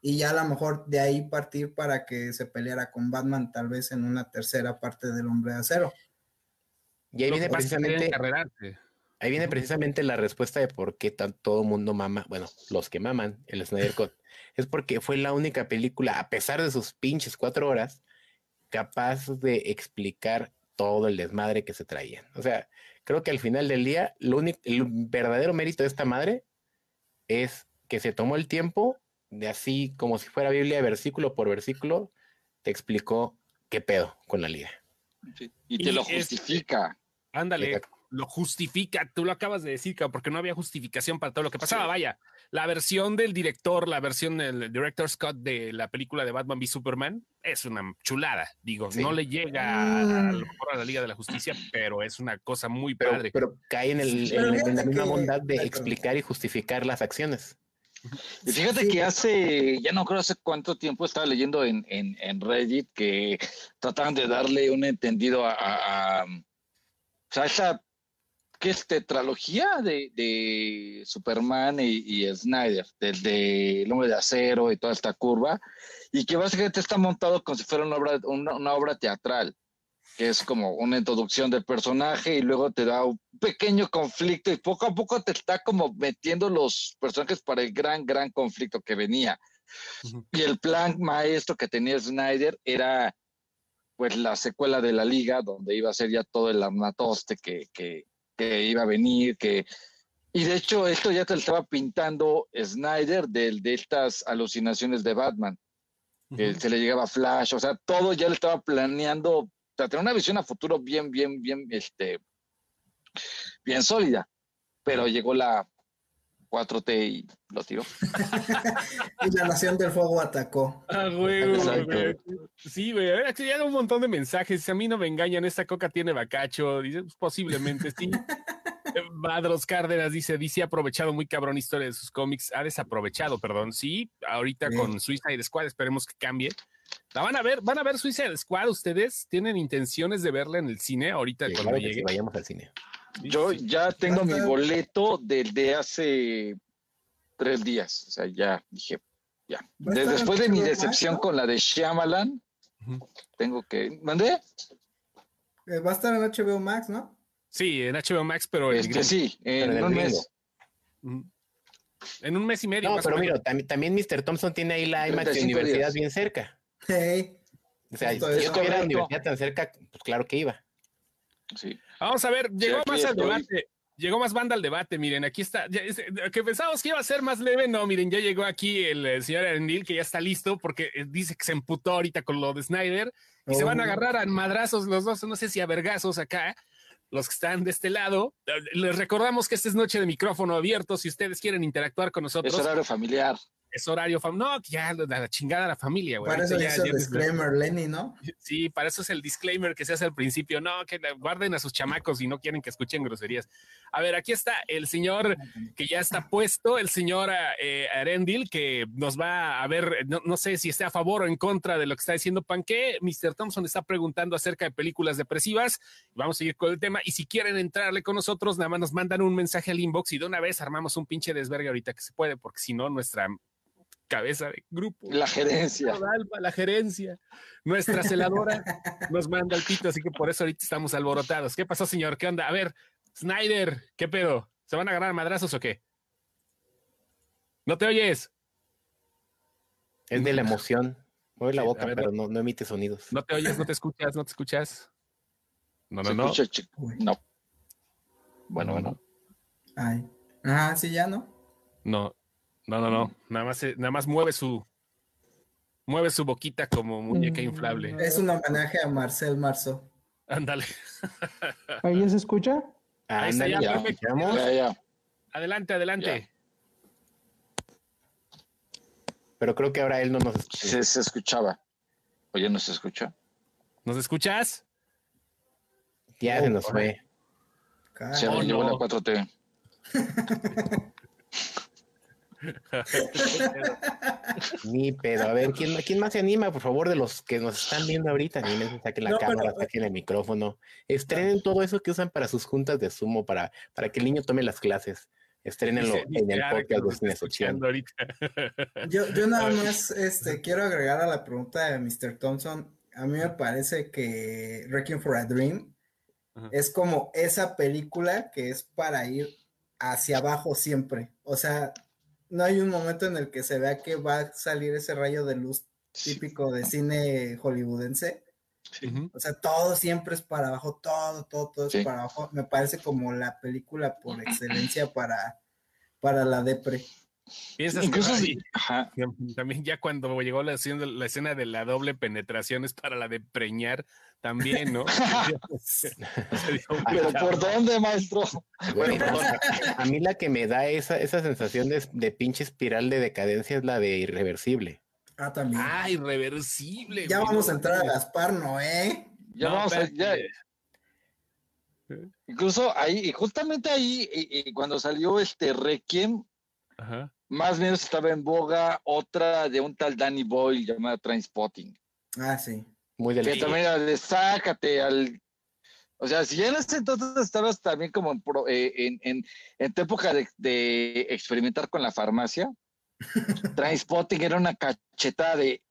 y ya a lo mejor de ahí partir para que se peleara con Batman tal vez en una tercera parte del Hombre de Acero. Y ahí viene precisamente ahí viene precisamente la respuesta de por qué todo el mundo mama, bueno, los que maman el Snyder Cut, es porque fue la única película, a pesar de sus pinches cuatro horas, capaz de explicar todo el desmadre que se traían. O sea, creo que al final del día, lo único, el verdadero mérito de esta madre es que se tomó el tiempo de así como si fuera Biblia, versículo por versículo, te explicó qué pedo con la liga. y te lo justifica. ándale, lo justifica, tú lo acabas de decir, porque no había justificación para todo lo que pasaba. Vaya, la versión del director, la versión del director Scott de la película de Batman v Superman es una chulada. Digo, no le llega a, lo mejor a la Liga de la Justicia, pero es una cosa muy padre. Pero cae en, el, en, la misma bondad de explicar y justificar las acciones. Y fíjate que hace, ya no creo hace cuánto tiempo estaba leyendo en, en, Reddit que trataban de darle un entendido a, a, esa que es tetralogía de, de Superman y, Snyder, desde El hombre de acero y toda esta curva, y que básicamente está montado como si fuera una obra, una obra teatral que es como una introducción del personaje y luego te da un pequeño conflicto y poco a poco te está como metiendo los personajes para el gran, gran conflicto que venía. Y el plan maestro que tenía Snyder era pues la secuela de la liga, donde iba a ser ya todo el armatoste que, que, que iba a venir, que... Y de hecho esto ya te lo estaba pintando Snyder de, de estas alucinaciones de Batman. que se le llegaba Flash, o sea, todo ya le estaba planeando sea, tener una visión a futuro bien, bien, bien, este, bien sólida. Pero llegó la 4T y lo tiró. [LAUGHS] y la Nación del Fuego atacó. Ah, güey, güey. Sí, güey. Aquí ya un montón de mensajes. A mí no me engañan, esta coca tiene bacacho. Dice, pues, posiblemente sí. [LAUGHS] Madros Cárdenas dice, dice aprovechado muy cabrón historia de sus cómics, ha desaprovechado, perdón, sí, ahorita con Suicide Squad esperemos que cambie, ¿La van a ver? ¿Van a ver Suicide Squad ustedes? ¿Tienen intenciones de verla en el cine ahorita cuando llegue? vayamos al cine. Yo ya tengo mi boleto desde hace tres días. O sea, ya dije, ya. después de mi decepción con la de Shyamalan, tengo que. ¿Mandé? Eh, va a estar en HBO Max, ¿no? Sí, en HBO Max, pero este, sí, en, un mes. En un mes y medio. No, pero mira, también, también Mr. Thompson tiene ahí la IMAX Universidad bien cerca. O sea, si yo tuviera la universidad tan cerca, pues claro que iba. Sí. Vamos a ver, llegó más al debate. Llegó más banda al debate, miren, aquí está, que pensábamos que iba a ser más leve, no, miren, ya llegó aquí el, señor Arendil, que ya está listo, porque eh, dice que se emputó ahorita con lo de Snyder, y se van a agarrar a madrazos los dos, no sé si a vergazos acá, los que están de este lado. Les recordamos que esta es noche de micrófono abierto, si ustedes quieren interactuar con nosotros. Es horario familiar es horario No, ya la chingada la familia, güey. Para eso ya, el disclaimer, Lenny, ¿no? [LAUGHS] Sí, para eso es el disclaimer que se hace al principio. No, que guarden a sus chamacos y no quieren que escuchen groserías. A ver, aquí está el señor que ya está puesto, el señor eh, Arendil, que nos va a ver, no, sé si está a favor o en contra de lo que está diciendo Panque. Mr. Thompson está preguntando acerca de películas depresivas. Vamos a seguir con el tema. Y si quieren entrarle con nosotros, nada más nos mandan un mensaje al inbox y de una vez armamos un pinche desvergue ahorita que se puede, porque si no, nuestra cabeza de grupo. La gerencia. La gerencia. Nuestra celadora [LAUGHS] nos manda el pito, así que por eso ahorita estamos alborotados. ¿Qué pasó, señor? ¿Qué onda? A ver, Snyder, ¿qué pedo? ¿Se van a agarrar madrazos o qué? ¿No te oyes? Es de la emoción. Mueve la boca, pero no, no, emite sonidos. No te oyes, no te escuchas, no te escuchas. No, no, no. no. Bueno, bueno. Ay. Ah, sí, ya no. No, no, no, no. Nada más, nada más mueve su mueve su boquita como muñeca inflable. Es un homenaje a Marcel Marceau. Ándale. ¿Ahí se escucha? Ahí está, ya, ya, ya, Adelante, adelante. Pero creo que ahora él no nos escucha. Se, escuchaba. Oye, ¿no se escucha? ¿Nos escuchas? Ya se nos fue. Se me llevó la 4T. [LAUGHS] Ni pedo. A ver, ¿quién, ¿quién, más se anima, por favor, de los que nos están viendo ahorita? Anímense, saquen la cámara, saquen el micrófono. Estrenen todo eso que usan para sus juntas de sumo, para, para que el niño tome las clases. Estrenenlo en el podcast de escuchando ahorita. Yo, yo nada más este, quiero agregar a la pregunta de Mr. Thompson. A mí me parece que Wrecking for a Dream es como esa película que es para ir hacia abajo siempre. O sea, no hay un momento en el que se vea que va a salir ese rayo de luz típico de cine hollywoodense. O sea, todo siempre es para abajo, todo, todo, todo es para abajo. Me parece como la película por excelencia para, para la depre. Incluso también ya cuando llegó la, la escena de la doble penetración es para la de preñar también, ¿no? [LAUGHS] Pero ¿por dónde, maestro? a mí la que me da esa, esa sensación de, de pinche espiral de decadencia es la de irreversible. Ah, también. Ah, irreversible. Ya vamos a entrar a Gaspar, ¿no, eh? Ya vamos a, ya, Incluso ahí, y justamente ahí, y, cuando salió este Requiem, más o menos estaba en boga otra de un tal Danny Boyle llamada Trainspotting. Ah, sí. Muy del Que también era de sácate al. O sea, si ya en ese entonces estabas también como en, eh, en, en, tu época de, de, experimentar con la farmacia, [LAUGHS] Trainspotting era una cachetada de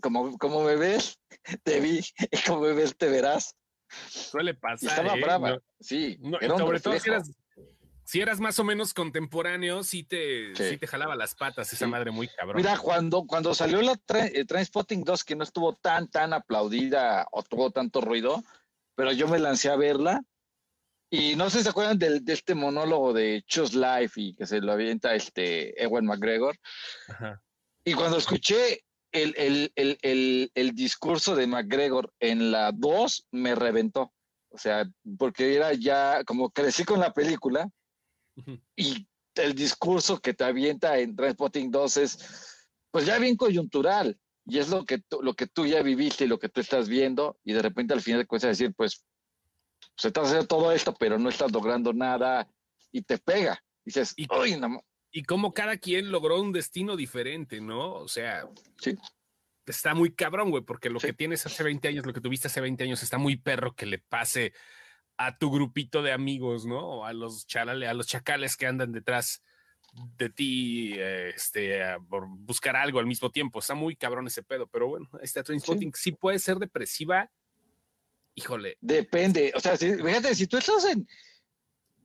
como, como me ves, te vi, y [LAUGHS] como me ves, te verás. Suele pasar. estaba ¿eh? brava, sí. sobre todo si eras, más o menos contemporáneo, sí te, sí. te jalaba las patas esa madre muy cabrón. Mira, cuando, cuando salió la eh, Transpotting 2, que no estuvo tan, tan aplaudida o tuvo tanto ruido, pero yo me lancé a verla. Y no sé si se acuerdan de, de este monólogo de Choose Life y que se lo avienta este Ewan McGregor. Y cuando escuché el, el, el, el, discurso de McGregor en la 2 me reventó. O sea, porque era ya como crecí con la película y el discurso que te avienta en Transpotting 2 es pues ya bien coyuntural y es lo que, tú, lo que tú ya viviste y lo que tú estás viendo y de repente al final de cuentas decir pues se está haciendo todo esto pero no estás logrando nada y te pega. Y dices, y, no, y como cada quien logró un destino diferente, ¿no? O sea, sí. está muy cabrón, güey, porque lo que tienes hace 20 años, lo que tuviste hace 20 años, está muy perro que le pase a tu grupito de amigos, ¿no? A los charales, a los chacales que andan detrás de ti, este, por buscar algo al mismo tiempo. Está muy cabrón ese pedo, pero bueno, esta Trainspotting sí. sí puede ser depresiva. Híjole. Depende, o sea, fíjate, si tú estás en,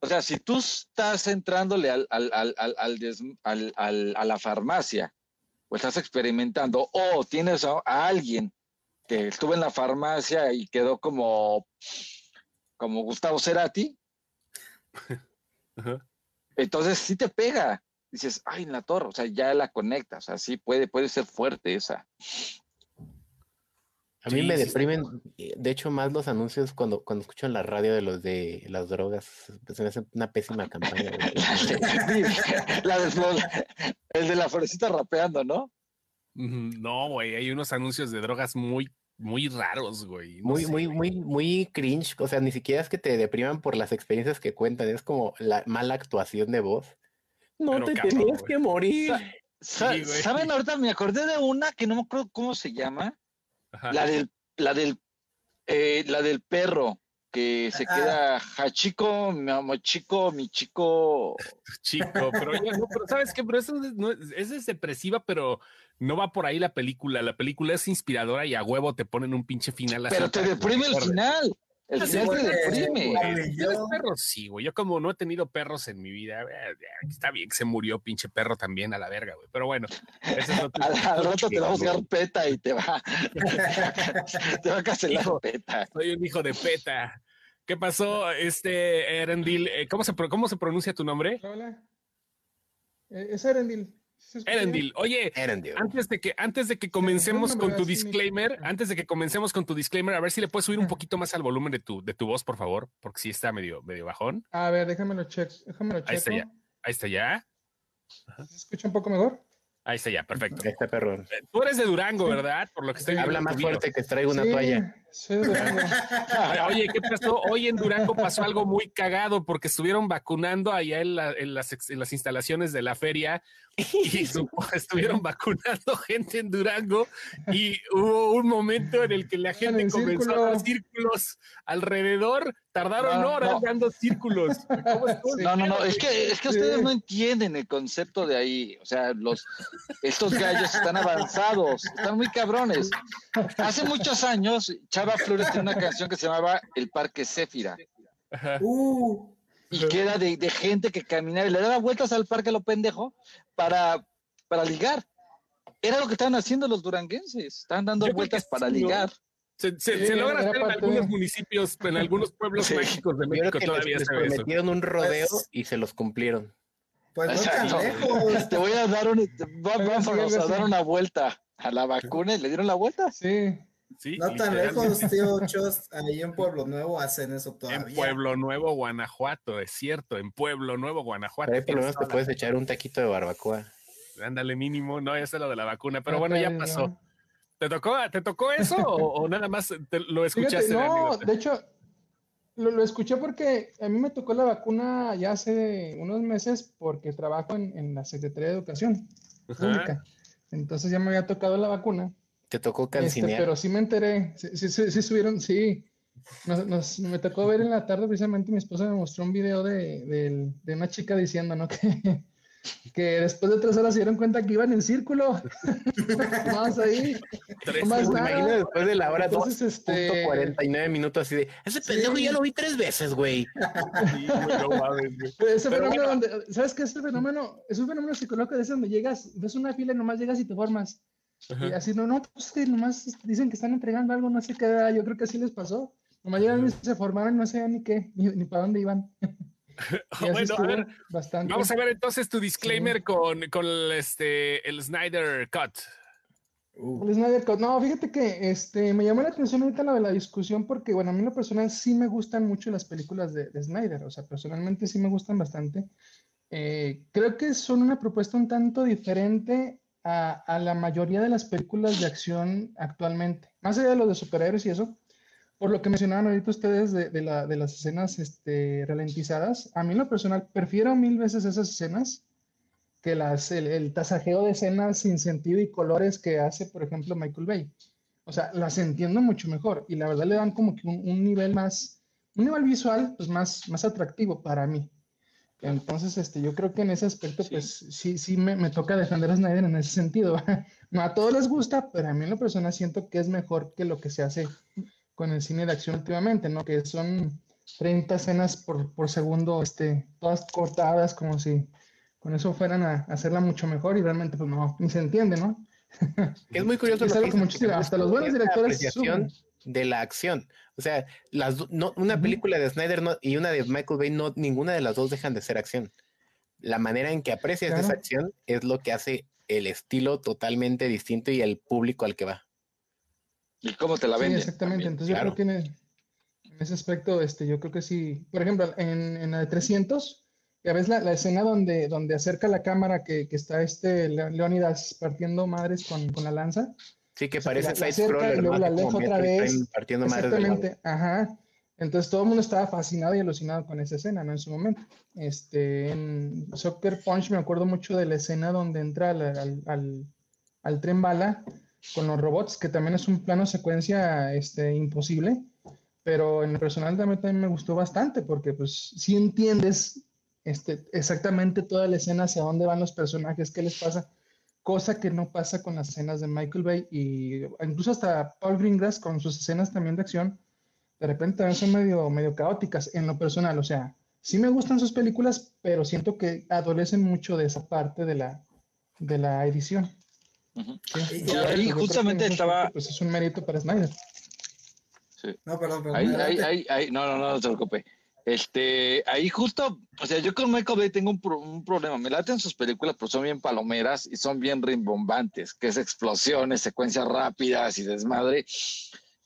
o sea, si tú estás entrándole al, al, al, a la farmacia o estás experimentando o tienes a, alguien que estuvo en la farmacia y quedó como, como Gustavo Cerati, [LAUGHS] entonces sí te pega. Dices, ay, en la torre, o sea, ya la conectas, o sea, sí puede, puede ser fuerte esa. A mí me deprimen, eh, de hecho, más los anuncios cuando, cuando escucho en la radio de los de las drogas. Se me hace una pésima campaña. [LAUGHS] la el de la florecita rapeando, ¿no? No, güey, hay unos anuncios de drogas muy, muy raros, güey. muy, muy, muy, muy cringe. O sea, ni siquiera es que te depriman por las experiencias que cuentan, es como la mala actuación de voz. No te tenías que morir. ¿Saben? Ahorita me acordé de una que no me acuerdo cómo se llama la del, la del, eh, la del perro que se queda Hachiko, mi amo chico, mi chico. [LAUGHS] Chico, pero, no, pero ¿sabes qué? Pero eso no, es depresiva, pero no va por ahí la película. La película es inspiradora y a huevo te ponen un pinche final. Pero te deprime el final. El final te deprime. Yo, perros sí, güey. Yo como no he tenido perros en mi vida, eh, está bien que se murió pinche perro también a la verga, güey. Pero bueno. al, [LAUGHS] rato te va a buscar peta y te va, [LAUGHS] te va a cancelar peta. Soy un hijo de peta. ¿Qué pasó, este Erendil? Eh, ¿Cómo se, ¿Cómo se pronuncia tu nombre? Hola. Eh, es Erendil. Erendil, oye, antes de que antes de que comencemos con tu disclaimer, antes de que comencemos con tu disclaimer, a ver si le puedes subir un poquito más al volumen de tu de tu voz, por favor, porque sí está medio medio bajón. A ver, déjamelo check, déjamelo check. Ahí está ya. Ahí está ya. ¿Se escucha un poco mejor? Ahí está ya, perfecto. Este perro. Tú eres de Durango, ¿verdad? Por lo que estoy Habla más fuerte que traigo una toalla. [LAUGHS] Oye, ¿qué pasó? Hoy en Durango pasó algo muy cagado porque estuvieron vacunando allá en, las, instalaciones de la feria y [LAUGHS] estuvieron vacunando gente en Durango y hubo un momento en el que la gente comenzó a dar círculos alrededor. Tardaron horas dando círculos. No, no, no, es que, es que ustedes no entienden el concepto de ahí. O sea, los, estos gallos están avanzados, están muy cabrones. Hace muchos años, Chava Flores tiene una canción que se llamaba El Parque Céfira. Uh, y que era de, gente que caminaba y le daba vueltas al parque a lo pendejo para, para ligar. Era lo que estaban haciendo los duranguenses, estaban dando vueltas para ligar. Se, logra hacer en algunos municipios, en algunos pueblos mágicos de México todavía les, les prometieron un rodeo y se los cumplieron. Pues no tan lejos. Te voy a dar un, vamos a dar una vuelta a la vacuna. ¿Le dieron la vuelta? Sí. Sí, no tan lejos, [LAUGHS] tío Chos, ahí en Pueblo Nuevo hacen eso todavía. En Pueblo Nuevo, Guanajuato, es cierto, en Pueblo Nuevo, Guanajuato. Ahí por lo menos te puedes echar un taquito de barbacoa. Ándale, mínimo, no, ya sé lo de la vacuna, pero bueno, ya pasó. ¿Te tocó, ¿te tocó eso o, nada más lo escuchaste? no, de hecho, lo, escuché porque a mí me tocó la vacuna ya hace unos meses porque trabajo en, la Secretaría de Educación Pública. Entonces ya me había tocado la vacuna. ¿Te tocó este, pero sí me enteré, sí, sí, sí, subieron, sí. Nos, me tocó ver en la tarde precisamente mi esposa me mostró un video de, de, de una chica diciendo, ¿no? [LAUGHS] Que, que después de tres horas se dieron cuenta que iban en círculo. [LAUGHS] más ahí. Tres, más nada. después de la hora Entonces, este... 49 minutos así de, ese pendejo ya lo vi tres veces, güey. [LAUGHS] ese fenómeno donde, ¿sabes qué es el fenómeno? Es un fenómeno psicológico de ese donde llegas, ves una fila y nomás llegas y te formas. Y así, no, no, pues que nomás dicen que están entregando algo, no sé qué, yo creo que así les pasó. Nomás llegaron y se formaron, no sé ni qué, [LAUGHS] ni, ni para dónde iban. [LAUGHS] [LAUGHS] bueno, a ver, vamos a ver entonces tu disclaimer con, con el, este, el Snyder Cut. Uh. El Snyder Cut. No, fíjate que este, me llamó la atención ahorita la de la discusión porque, bueno, a mí lo personal sí me gustan mucho las películas de, Snyder, o sea, personalmente sí me gustan bastante. Eh, creo que son una propuesta un tanto diferente a, la mayoría de las películas de acción actualmente. Más allá de los de superhéroes y eso, por lo que mencionaban ahorita ustedes de, las escenas este, ralentizadas, a mí en lo personal prefiero mil veces esas escenas que las, el, tasajeo de escenas sin sentido y colores que hace, por ejemplo, Michael Bay. O sea, las entiendo mucho mejor y la verdad le dan como que un, nivel más, un nivel visual pues más, más atractivo para mí. Entonces, este, yo creo que en ese aspecto, pues sí, sí me, me, toca defender a Snyder en ese sentido. [LAUGHS] no a todos les gusta, pero a mí en lo personal siento que es mejor que lo que se hace con el cine de acción últimamente, ¿no? Que son 30 escenas por, por segundo, este, todas cortadas, como si con eso fueran a, hacerla mucho mejor y realmente pues no, ni se entiende, ¿no? Es muy curioso [LAUGHS] lo que hasta los buenos directores de la acción. O sea, las, no, una película de Snyder y una de Michael Bay, no, ninguna de las dos dejan de ser acción. La manera en que aprecias esa acción es lo que hace el estilo totalmente distinto y el público al que va. ¿Y cómo te la venden? Sí, exactamente. Entonces yo creo que en, ese aspecto, este, yo creo que sí. Por ejemplo, en, en la de 300, ya ves la, la, escena donde, donde acerca la cámara que, que está este Leonidas partiendo madres con, con la lanza. Sí, que parece la, la y luego la aleja otra vez. Partiendo Exactamente, ajá. Entonces todo el mundo estaba fascinado y alucinado con esa escena, ¿no? En su momento. Este, en Soccer Punch me acuerdo mucho de la escena donde entra al, al, al, al tren bala con los robots, que también es un plano secuencia este, imposible, pero en el personal también, me gustó bastante, porque pues si entiendes este, exactamente toda la escena, hacia dónde van los personajes, qué les pasa, cosa que no pasa con las escenas de Michael Bay y incluso hasta Paul Greengrass con sus escenas también de acción, de repente también son medio, medio caóticas en lo personal, o sea, sí me gustan sus películas, pero siento que adolecen mucho de esa parte de la, de la edición. Y, ahí justamente estaba. Pues es un mérito para Snyder. Sí. No, perdón, perdón. Ahí, ahí, ahí, no, no, no, no te preocupes. Este, ahí justo, o sea, yo con Michael Bay tengo un, un, problema. Me laten sus películas, pero son bien palomeras y son bien rimbombantes, que es explosiones, secuencias rápidas y desmadre.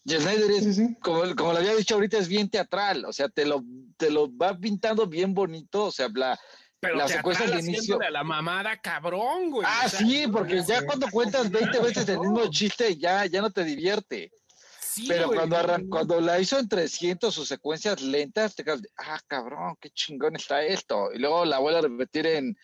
Y Snyder es, Como, como le había dicho ahorita, es bien teatral, o sea, te lo, te lo va pintando bien bonito, o sea, la, pero la secuencia de inicio. De la mamada, cabrón, güey. Ah, sí, porque ya cuando cuentas 20 veces el mismo chiste, ya, ya no te divierte. Sí, Pero cuando, cuando la hizo en 300, sus secuencias lentas, te quedas, ah, cabrón, qué chingón está esto. Y luego la vuelve a repetir en,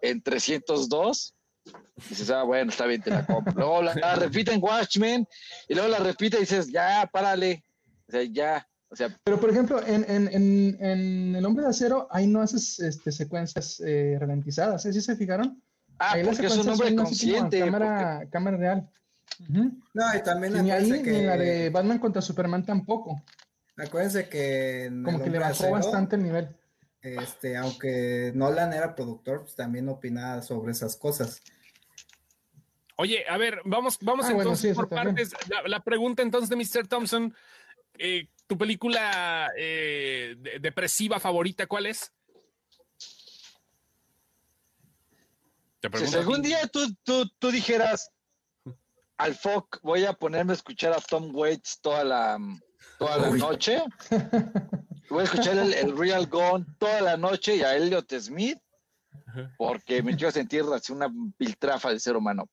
en 302. Y dices, ah, bueno, está bien, te la compro. Luego la, la repite en Watchmen. Y luego la repite y dices, ya, párale. O sea, ya. O sea, pero por ejemplo, en, en, en, en El Hombre de Acero, ahí no haces este, secuencias eh, ralentizadas, ¿eh? ¿Sí se fijaron? Ah, ahí porque es un hombre consciente. Cámara, cámara real. No, y también ni ahí, que... ni en la de Batman contra Superman tampoco. Acuérdense que. Como que le bajó bastante el nivel. Este, aunque Nolan era productor, pues también opinaba sobre esas cosas. Oye, a ver, vamos, vamos ah, entonces por partes. La, la, pregunta entonces de Mr. Thompson, eh, ¿Tu película eh, depresiva favorita cuál es? si algún día tú, tú, tú dijeras, al FOC voy a ponerme a escuchar a Tom Waits toda la, toda la noche, voy a escuchar el, Real Gone toda la noche y a Elliot Smith, porque me quiero sentir así una piltrafa de ser humano.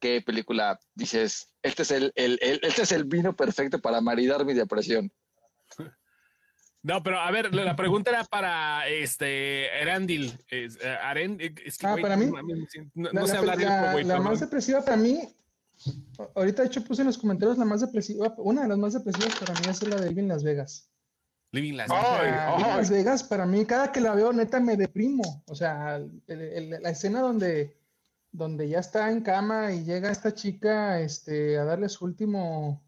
¿Qué película dices? Este es el, el, este es el vino perfecto para maridar mi depresión. No, pero a ver, la pregunta era para este Erandil. Eh, ah, para mí. No, sé hablar la, la más depresiva para mí. Ahorita, de hecho, puse en los comentarios la más depresiva. Una de las más depresivas para mí es la de Living Las Vegas. Living Las Vegas. Las Vegas, para mí, cada que la veo, neta, me deprimo. O sea, la escena donde, donde ya está en cama y llega esta chica este, a darle su último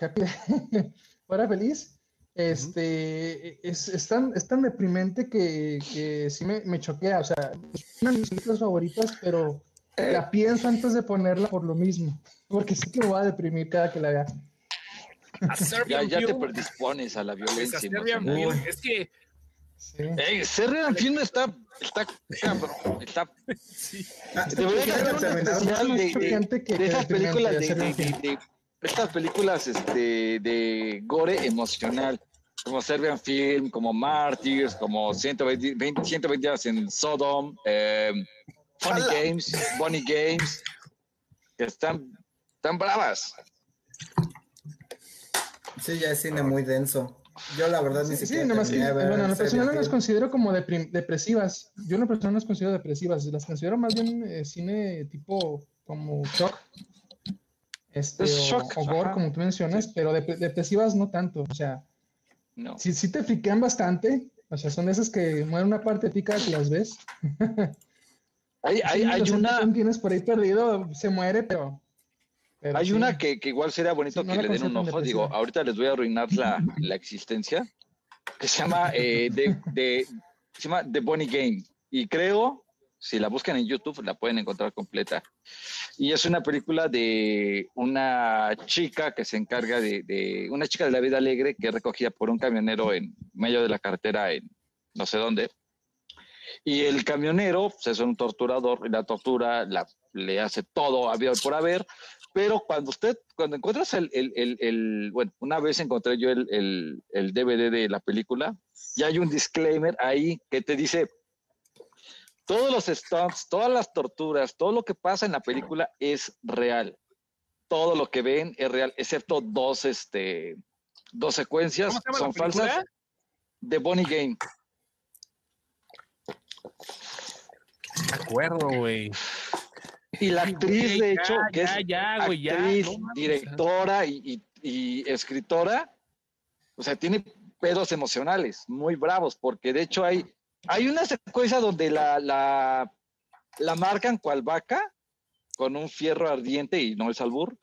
happy, [LAUGHS] fuera feliz este, es, tan, deprimente que, que sí me, me, choquea. O sea, es una de mis películas favoritas, pero. La pienso antes de ponerla por lo mismo. Porque sí que me va a deprimir cada que la vea. Ya, ya, te predispones a la violencia. Es que. Sí. Hey, Serbian Film está, está está. Sí. Debería haber un especial de, de, de, de esas películas de, de, estas películas este, de gore emocional, como Serbian Film, como Martyrs, como 120, 120 días en Sodom, eh, Funny Games, Bonnie Games, que están tan bravas. Sí, ya es cine muy denso. Yo la verdad ni siquiera. Sí, nomás que, bueno, en personal no las considero como depresivas. Yo en lo personal no las considero depresivas. Las considero más bien eh, cine tipo como shock. Este, o, como tú mencionas, pero depresivas no tanto. O sea, no. Si, si te friquean bastante, o sea, son esas que mueren una parte de ti cada que las ves. [LAUGHS] hay, hay, hay una. Tienes por ahí perdido, se muere, pero. hay una que, que, igual sería bonito que le den un ojo. Digo, ahorita les voy a arruinar la, [LAUGHS] la existencia. Que se llama, eh, de, de, se llama The Bonnie Game. Y creo si la buscan en YouTube, la pueden encontrar completa. Y es una película de una chica que se encarga de, una chica de la vida alegre que es recogida por un camionero en medio de la carretera en no sé dónde. Y el camionero pues, es un torturador y la tortura la, le hace todo había por haber. Pero cuando usted, cuando encuentras el, el, el, el bueno, una vez encontré yo el, DVD de la película y hay un disclaimer ahí que te dice, todos los stunts, todas las torturas, todo lo que pasa en la película es real. Todo lo que ven es real, excepto dos, este, dos secuencias son falsas. De Bonnie Game. De acuerdo, güey. Y la actriz, de hecho, que es actriz, directora y, y escritora, o sea, tiene pedos emocionales muy bravos, porque de hecho hay hay una secuencia donde la, la, la marcan cual vaca con un fierro ardiente y no el albur.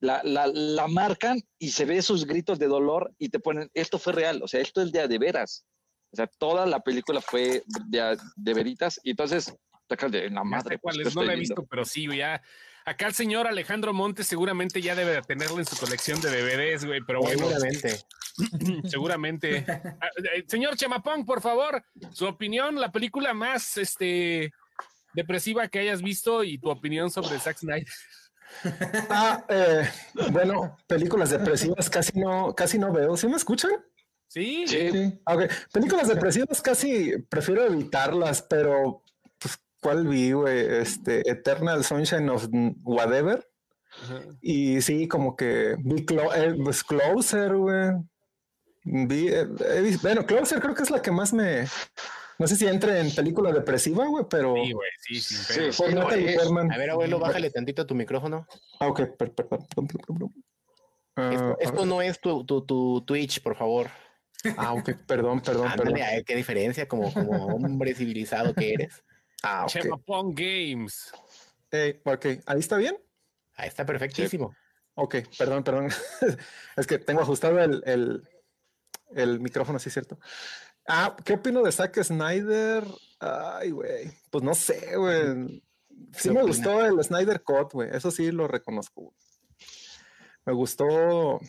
La, la, la, marcan y se ve sus gritos de dolor y te ponen, esto fue real, o sea, esto es de, de veras. O sea, toda la película fue de, de veritas y entonces, de la madre. Cuál pues, no la he visto, pero sí, ya. Acá el señor Alejandro Montes seguramente ya debe tenerlo en su colección de DVDs, güey, pero bueno. Seguramente. [CLEARS THROAT] seguramente. [LAUGHS] Ah, eh, señor Chamapón, por favor, su opinión, la película más este, depresiva que hayas visto y tu opinión sobre Zack Snyder. Ah, eh, bueno, películas depresivas casi no, casi no veo. ¿Sí me escuchan? Sí, sí. Okay. Películas depresivas casi prefiero evitarlas, pero pues, ¿cuál vi, güey? Este, Eternal Sunshine of Whatever. Y sí, como que vi eh, pues, Closer, güey. Vi, eh, bueno, Closer creo que es la que más me. No sé si entre en película depresiva, güey, pero. Sí, güey, sí, sí. sí, a ver, abuelo, bájale tantito a tu micrófono. Ah, ok, perdón. esto, no es tu, tu, tu, Twitch, por favor. Ah, ok, perdón, perdón, perdón. qué diferencia como, como hombre civilizado que eres. Ah, ok. Chemapon Games. Hey, ok, ¿ahí está bien? Ahí está perfectísimo. Ok, perdón, perdón. [LAUGHS] es que tengo ajustado el, el, el micrófono, sí, cierto. Ah, ¿qué opino de Zack Snyder? Ay, güey. Pues no sé, güey. Sí me gustó el Snyder Cut, güey. Eso sí lo reconozco. Me gustó.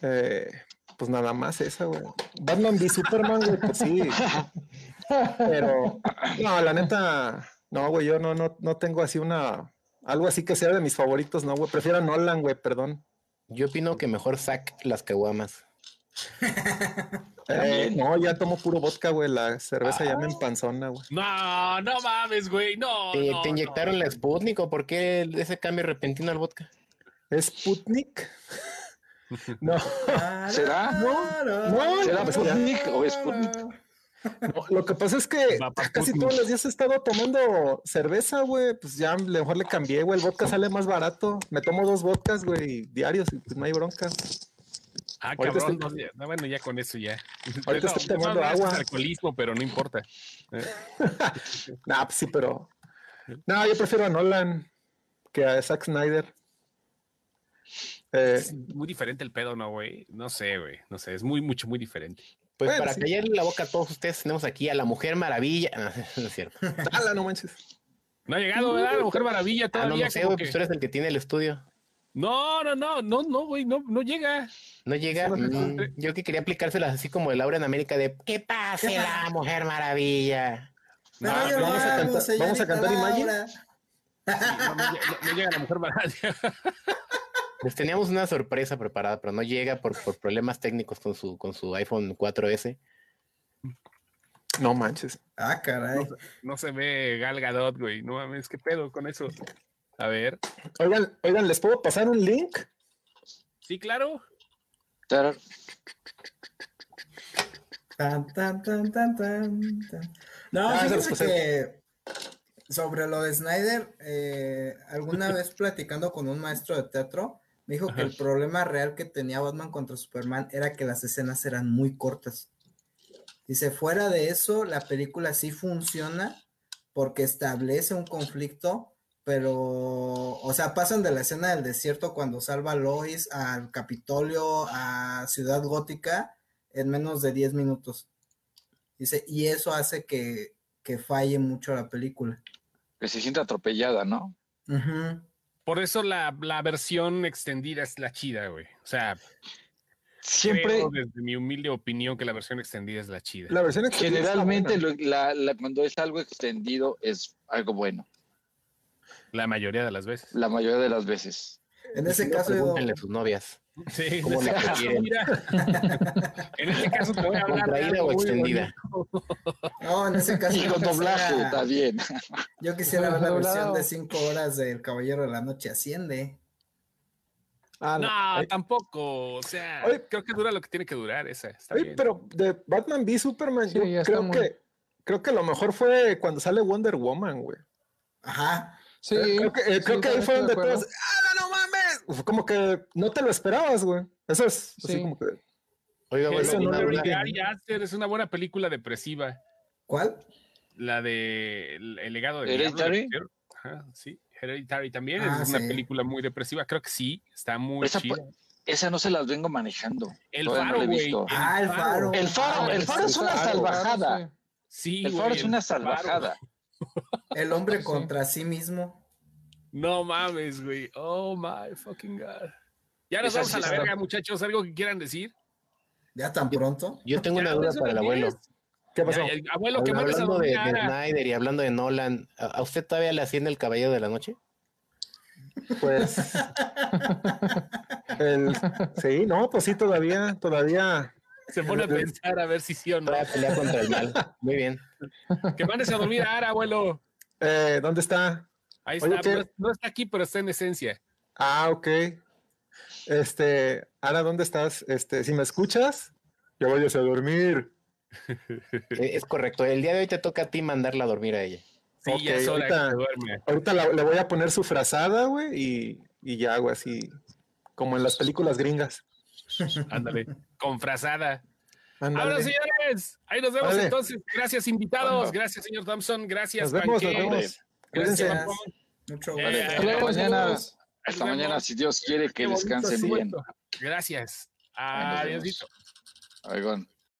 Eh, pues nada más esa, güey. Batman v Superman, güey, pues sí. Pero, no, la neta, No, güey, yo no, no, no tengo así una. Algo así que sea de mis favoritos, no, güey. Prefiero Nolan, güey, perdón. Yo opino que mejor sac las caguamas. Eh, no, ya tomo puro vodka, güey. La cerveza ya me Ah. empanzona, güey. No, no mames, güey. No. ¿Te, no, te inyectaron la Sputnik o por qué ese cambio repentino al vodka? ¿Es Sputnik? No, ¿Será? No, no, ¿Será Sputnik o Sputnik? no, lo que pasa es que casi todos los días he estado tomando cerveza, güey. Pues ya a lo mejor le cambié, güey. El vodka sale más barato. Me tomo dos vodkas, güey, diarios y pues no hay bronca. Ah, Ahorita cabrón. estoy- no, ya- no, bueno, ya con eso ya. Ahorita estoy tomando no, agua. Es alcoholismo, pero no importa. [LAUGHS] Nah, pues sí, pero. No, yo prefiero a Nolan que a Zack Snyder. Eh, Es muy diferente el pedo, ¿no, güey? No sé, güey. No sé, es muy, mucho, muy diferente. Pues Bueno, para sí. callarle la boca a todos ustedes, tenemos aquí a la Mujer Maravilla. No, [LAUGHS] no es cierto. ala, no manches. No ha llegado, ¿verdad? La Mujer Maravilla Ah, todavía. no, no sé, como güey, que- pues tú eres el que tiene el estudio. No, no, no, no, no, güey, no, no llega. No llega. Sí, no, Mm, yo que quería aplicárselas así como el Laura en América de ¿Qué pase ¿Qué la Mujer Maravilla? Pero No, yo vamos a cantar- vamos a cantar Imagine. No, no, lle- no llega la Mujer Maravilla. [LAUGHS] Pues [LAUGHS] teníamos una sorpresa preparada, pero no llega por, por problemas técnicos con su, con su iPhone 4S. No manches. Ah, caray. No se ve Gal Gadot, güey. No mames, ¿qué pedo con eso? A ver. Oigan, oigan, ¿les puedo pasar un link? Sí, claro. Claro. Tan, tan, tan, tan, tan, tan. No, Ah, fíjense que sobre lo de Snyder, eh, alguna vez platicando con un maestro de teatro, me dijo que el problema real que tenía Batman contra Superman era que las escenas eran muy cortas. Dice, fuera de eso, la película sí funciona porque establece un conflicto, pero, o sea, pasan de la escena del desierto cuando salva a Lois al Capitolio, a Ciudad Gótica, en menos de 10 minutos. Dice, y eso hace que, que falle mucho la película. Que se siente atropellada, ¿no? Por eso la, la versión extendida es la chida, güey. O sea, Siempre, creo desde mi humilde opinión que la versión extendida es la chida. La versión extendida generalmente la- la- cuando es algo extendido es algo bueno, La mayoría de las veces. la mayoría de las veces. En ese caso, pregúntenle a sus novias. Sí, ¿Cómo en la este caso, mira. En este caso te voy a hablar de ¿Contraída algo o extendida? bonito. no, en ese caso, Y con doblaje, bien. yo quisiera ver la versión de 5 horas del Caballero de la Noche Asciende. Ah, no. Tampoco. O sea, Oye. creo que dura lo que tiene que durar esa. Está oye, bien. pero de Batman v Superman, Sí, yo creo muy- que creo que lo mejor fue cuando sale Wonder Woman, güey. Ajá. Sí, creo que, eh, sí, creo que ahí también fue donde todos, ¡ah, no, no mames! Fue como que no te lo esperabas, güey. Eso es así Sí. como que. Oiga, bueno, no una Aster es una buena película depresiva. ¿Cuál? La de El, el legado de Hereditary. Ajá, sí. Hereditary también Ah, es una sí. película muy depresiva. Creo que sí, está muy Esa chida. Esa no se las vengo manejando. El todavía faro, güey. visto. Ah, el faro. El faro, el faro es una salvajada. Sí, El güey, faro es una salvajada. El hombre Sí. contra sí mismo. No mames, güey. Oh my fucking God. Ya nos vamos a la verga, muchachos. ¿Algo que quieran decir? ¿Ya tan pronto? Yo tengo una duda para el abuelo. ¿Qué pasó? Ya, abuelo, que mandes a hablando de. Snyder y hablando de Nolan, ¿a, usted todavía le asciende el caballero de la noche? Pues. el- sí, no, pues sí, todavía, todavía. Se pone a pensar a ver si sí o no. Todavía pelea contra el mal. Muy bien. Que mandes a dormir a Ara, abuelo. Eh, ¿Dónde está? Ahí Oye, está. ¿qué? No, está aquí, pero está en esencia. Ah, ok. Este, Ana, ¿dónde estás? Este, si me escuchas, ya vayas a dormir. [LAUGHS] Eh, Es correcto. El día de hoy te toca a ti mandarla a dormir a ella. Sí, ya es hora ahorita- que se duerme. Ahorita la- le voy a poner su frazada, güey, y, y ya, güey, así, como en las películas gringas. Ándale. Con frazada. Ándale. Ahora, señores, ahí nos vemos Vale. entonces. Gracias, invitados. Gracias, señor Thompson. Gracias, Nos vemos, nos Panque. vemos. Gracias. Mucho Eh, gusto. Hasta mañana. Hasta si Dios quiere que descansen bien. Gracias. Ahí nos Adiós. vemos. Oigan.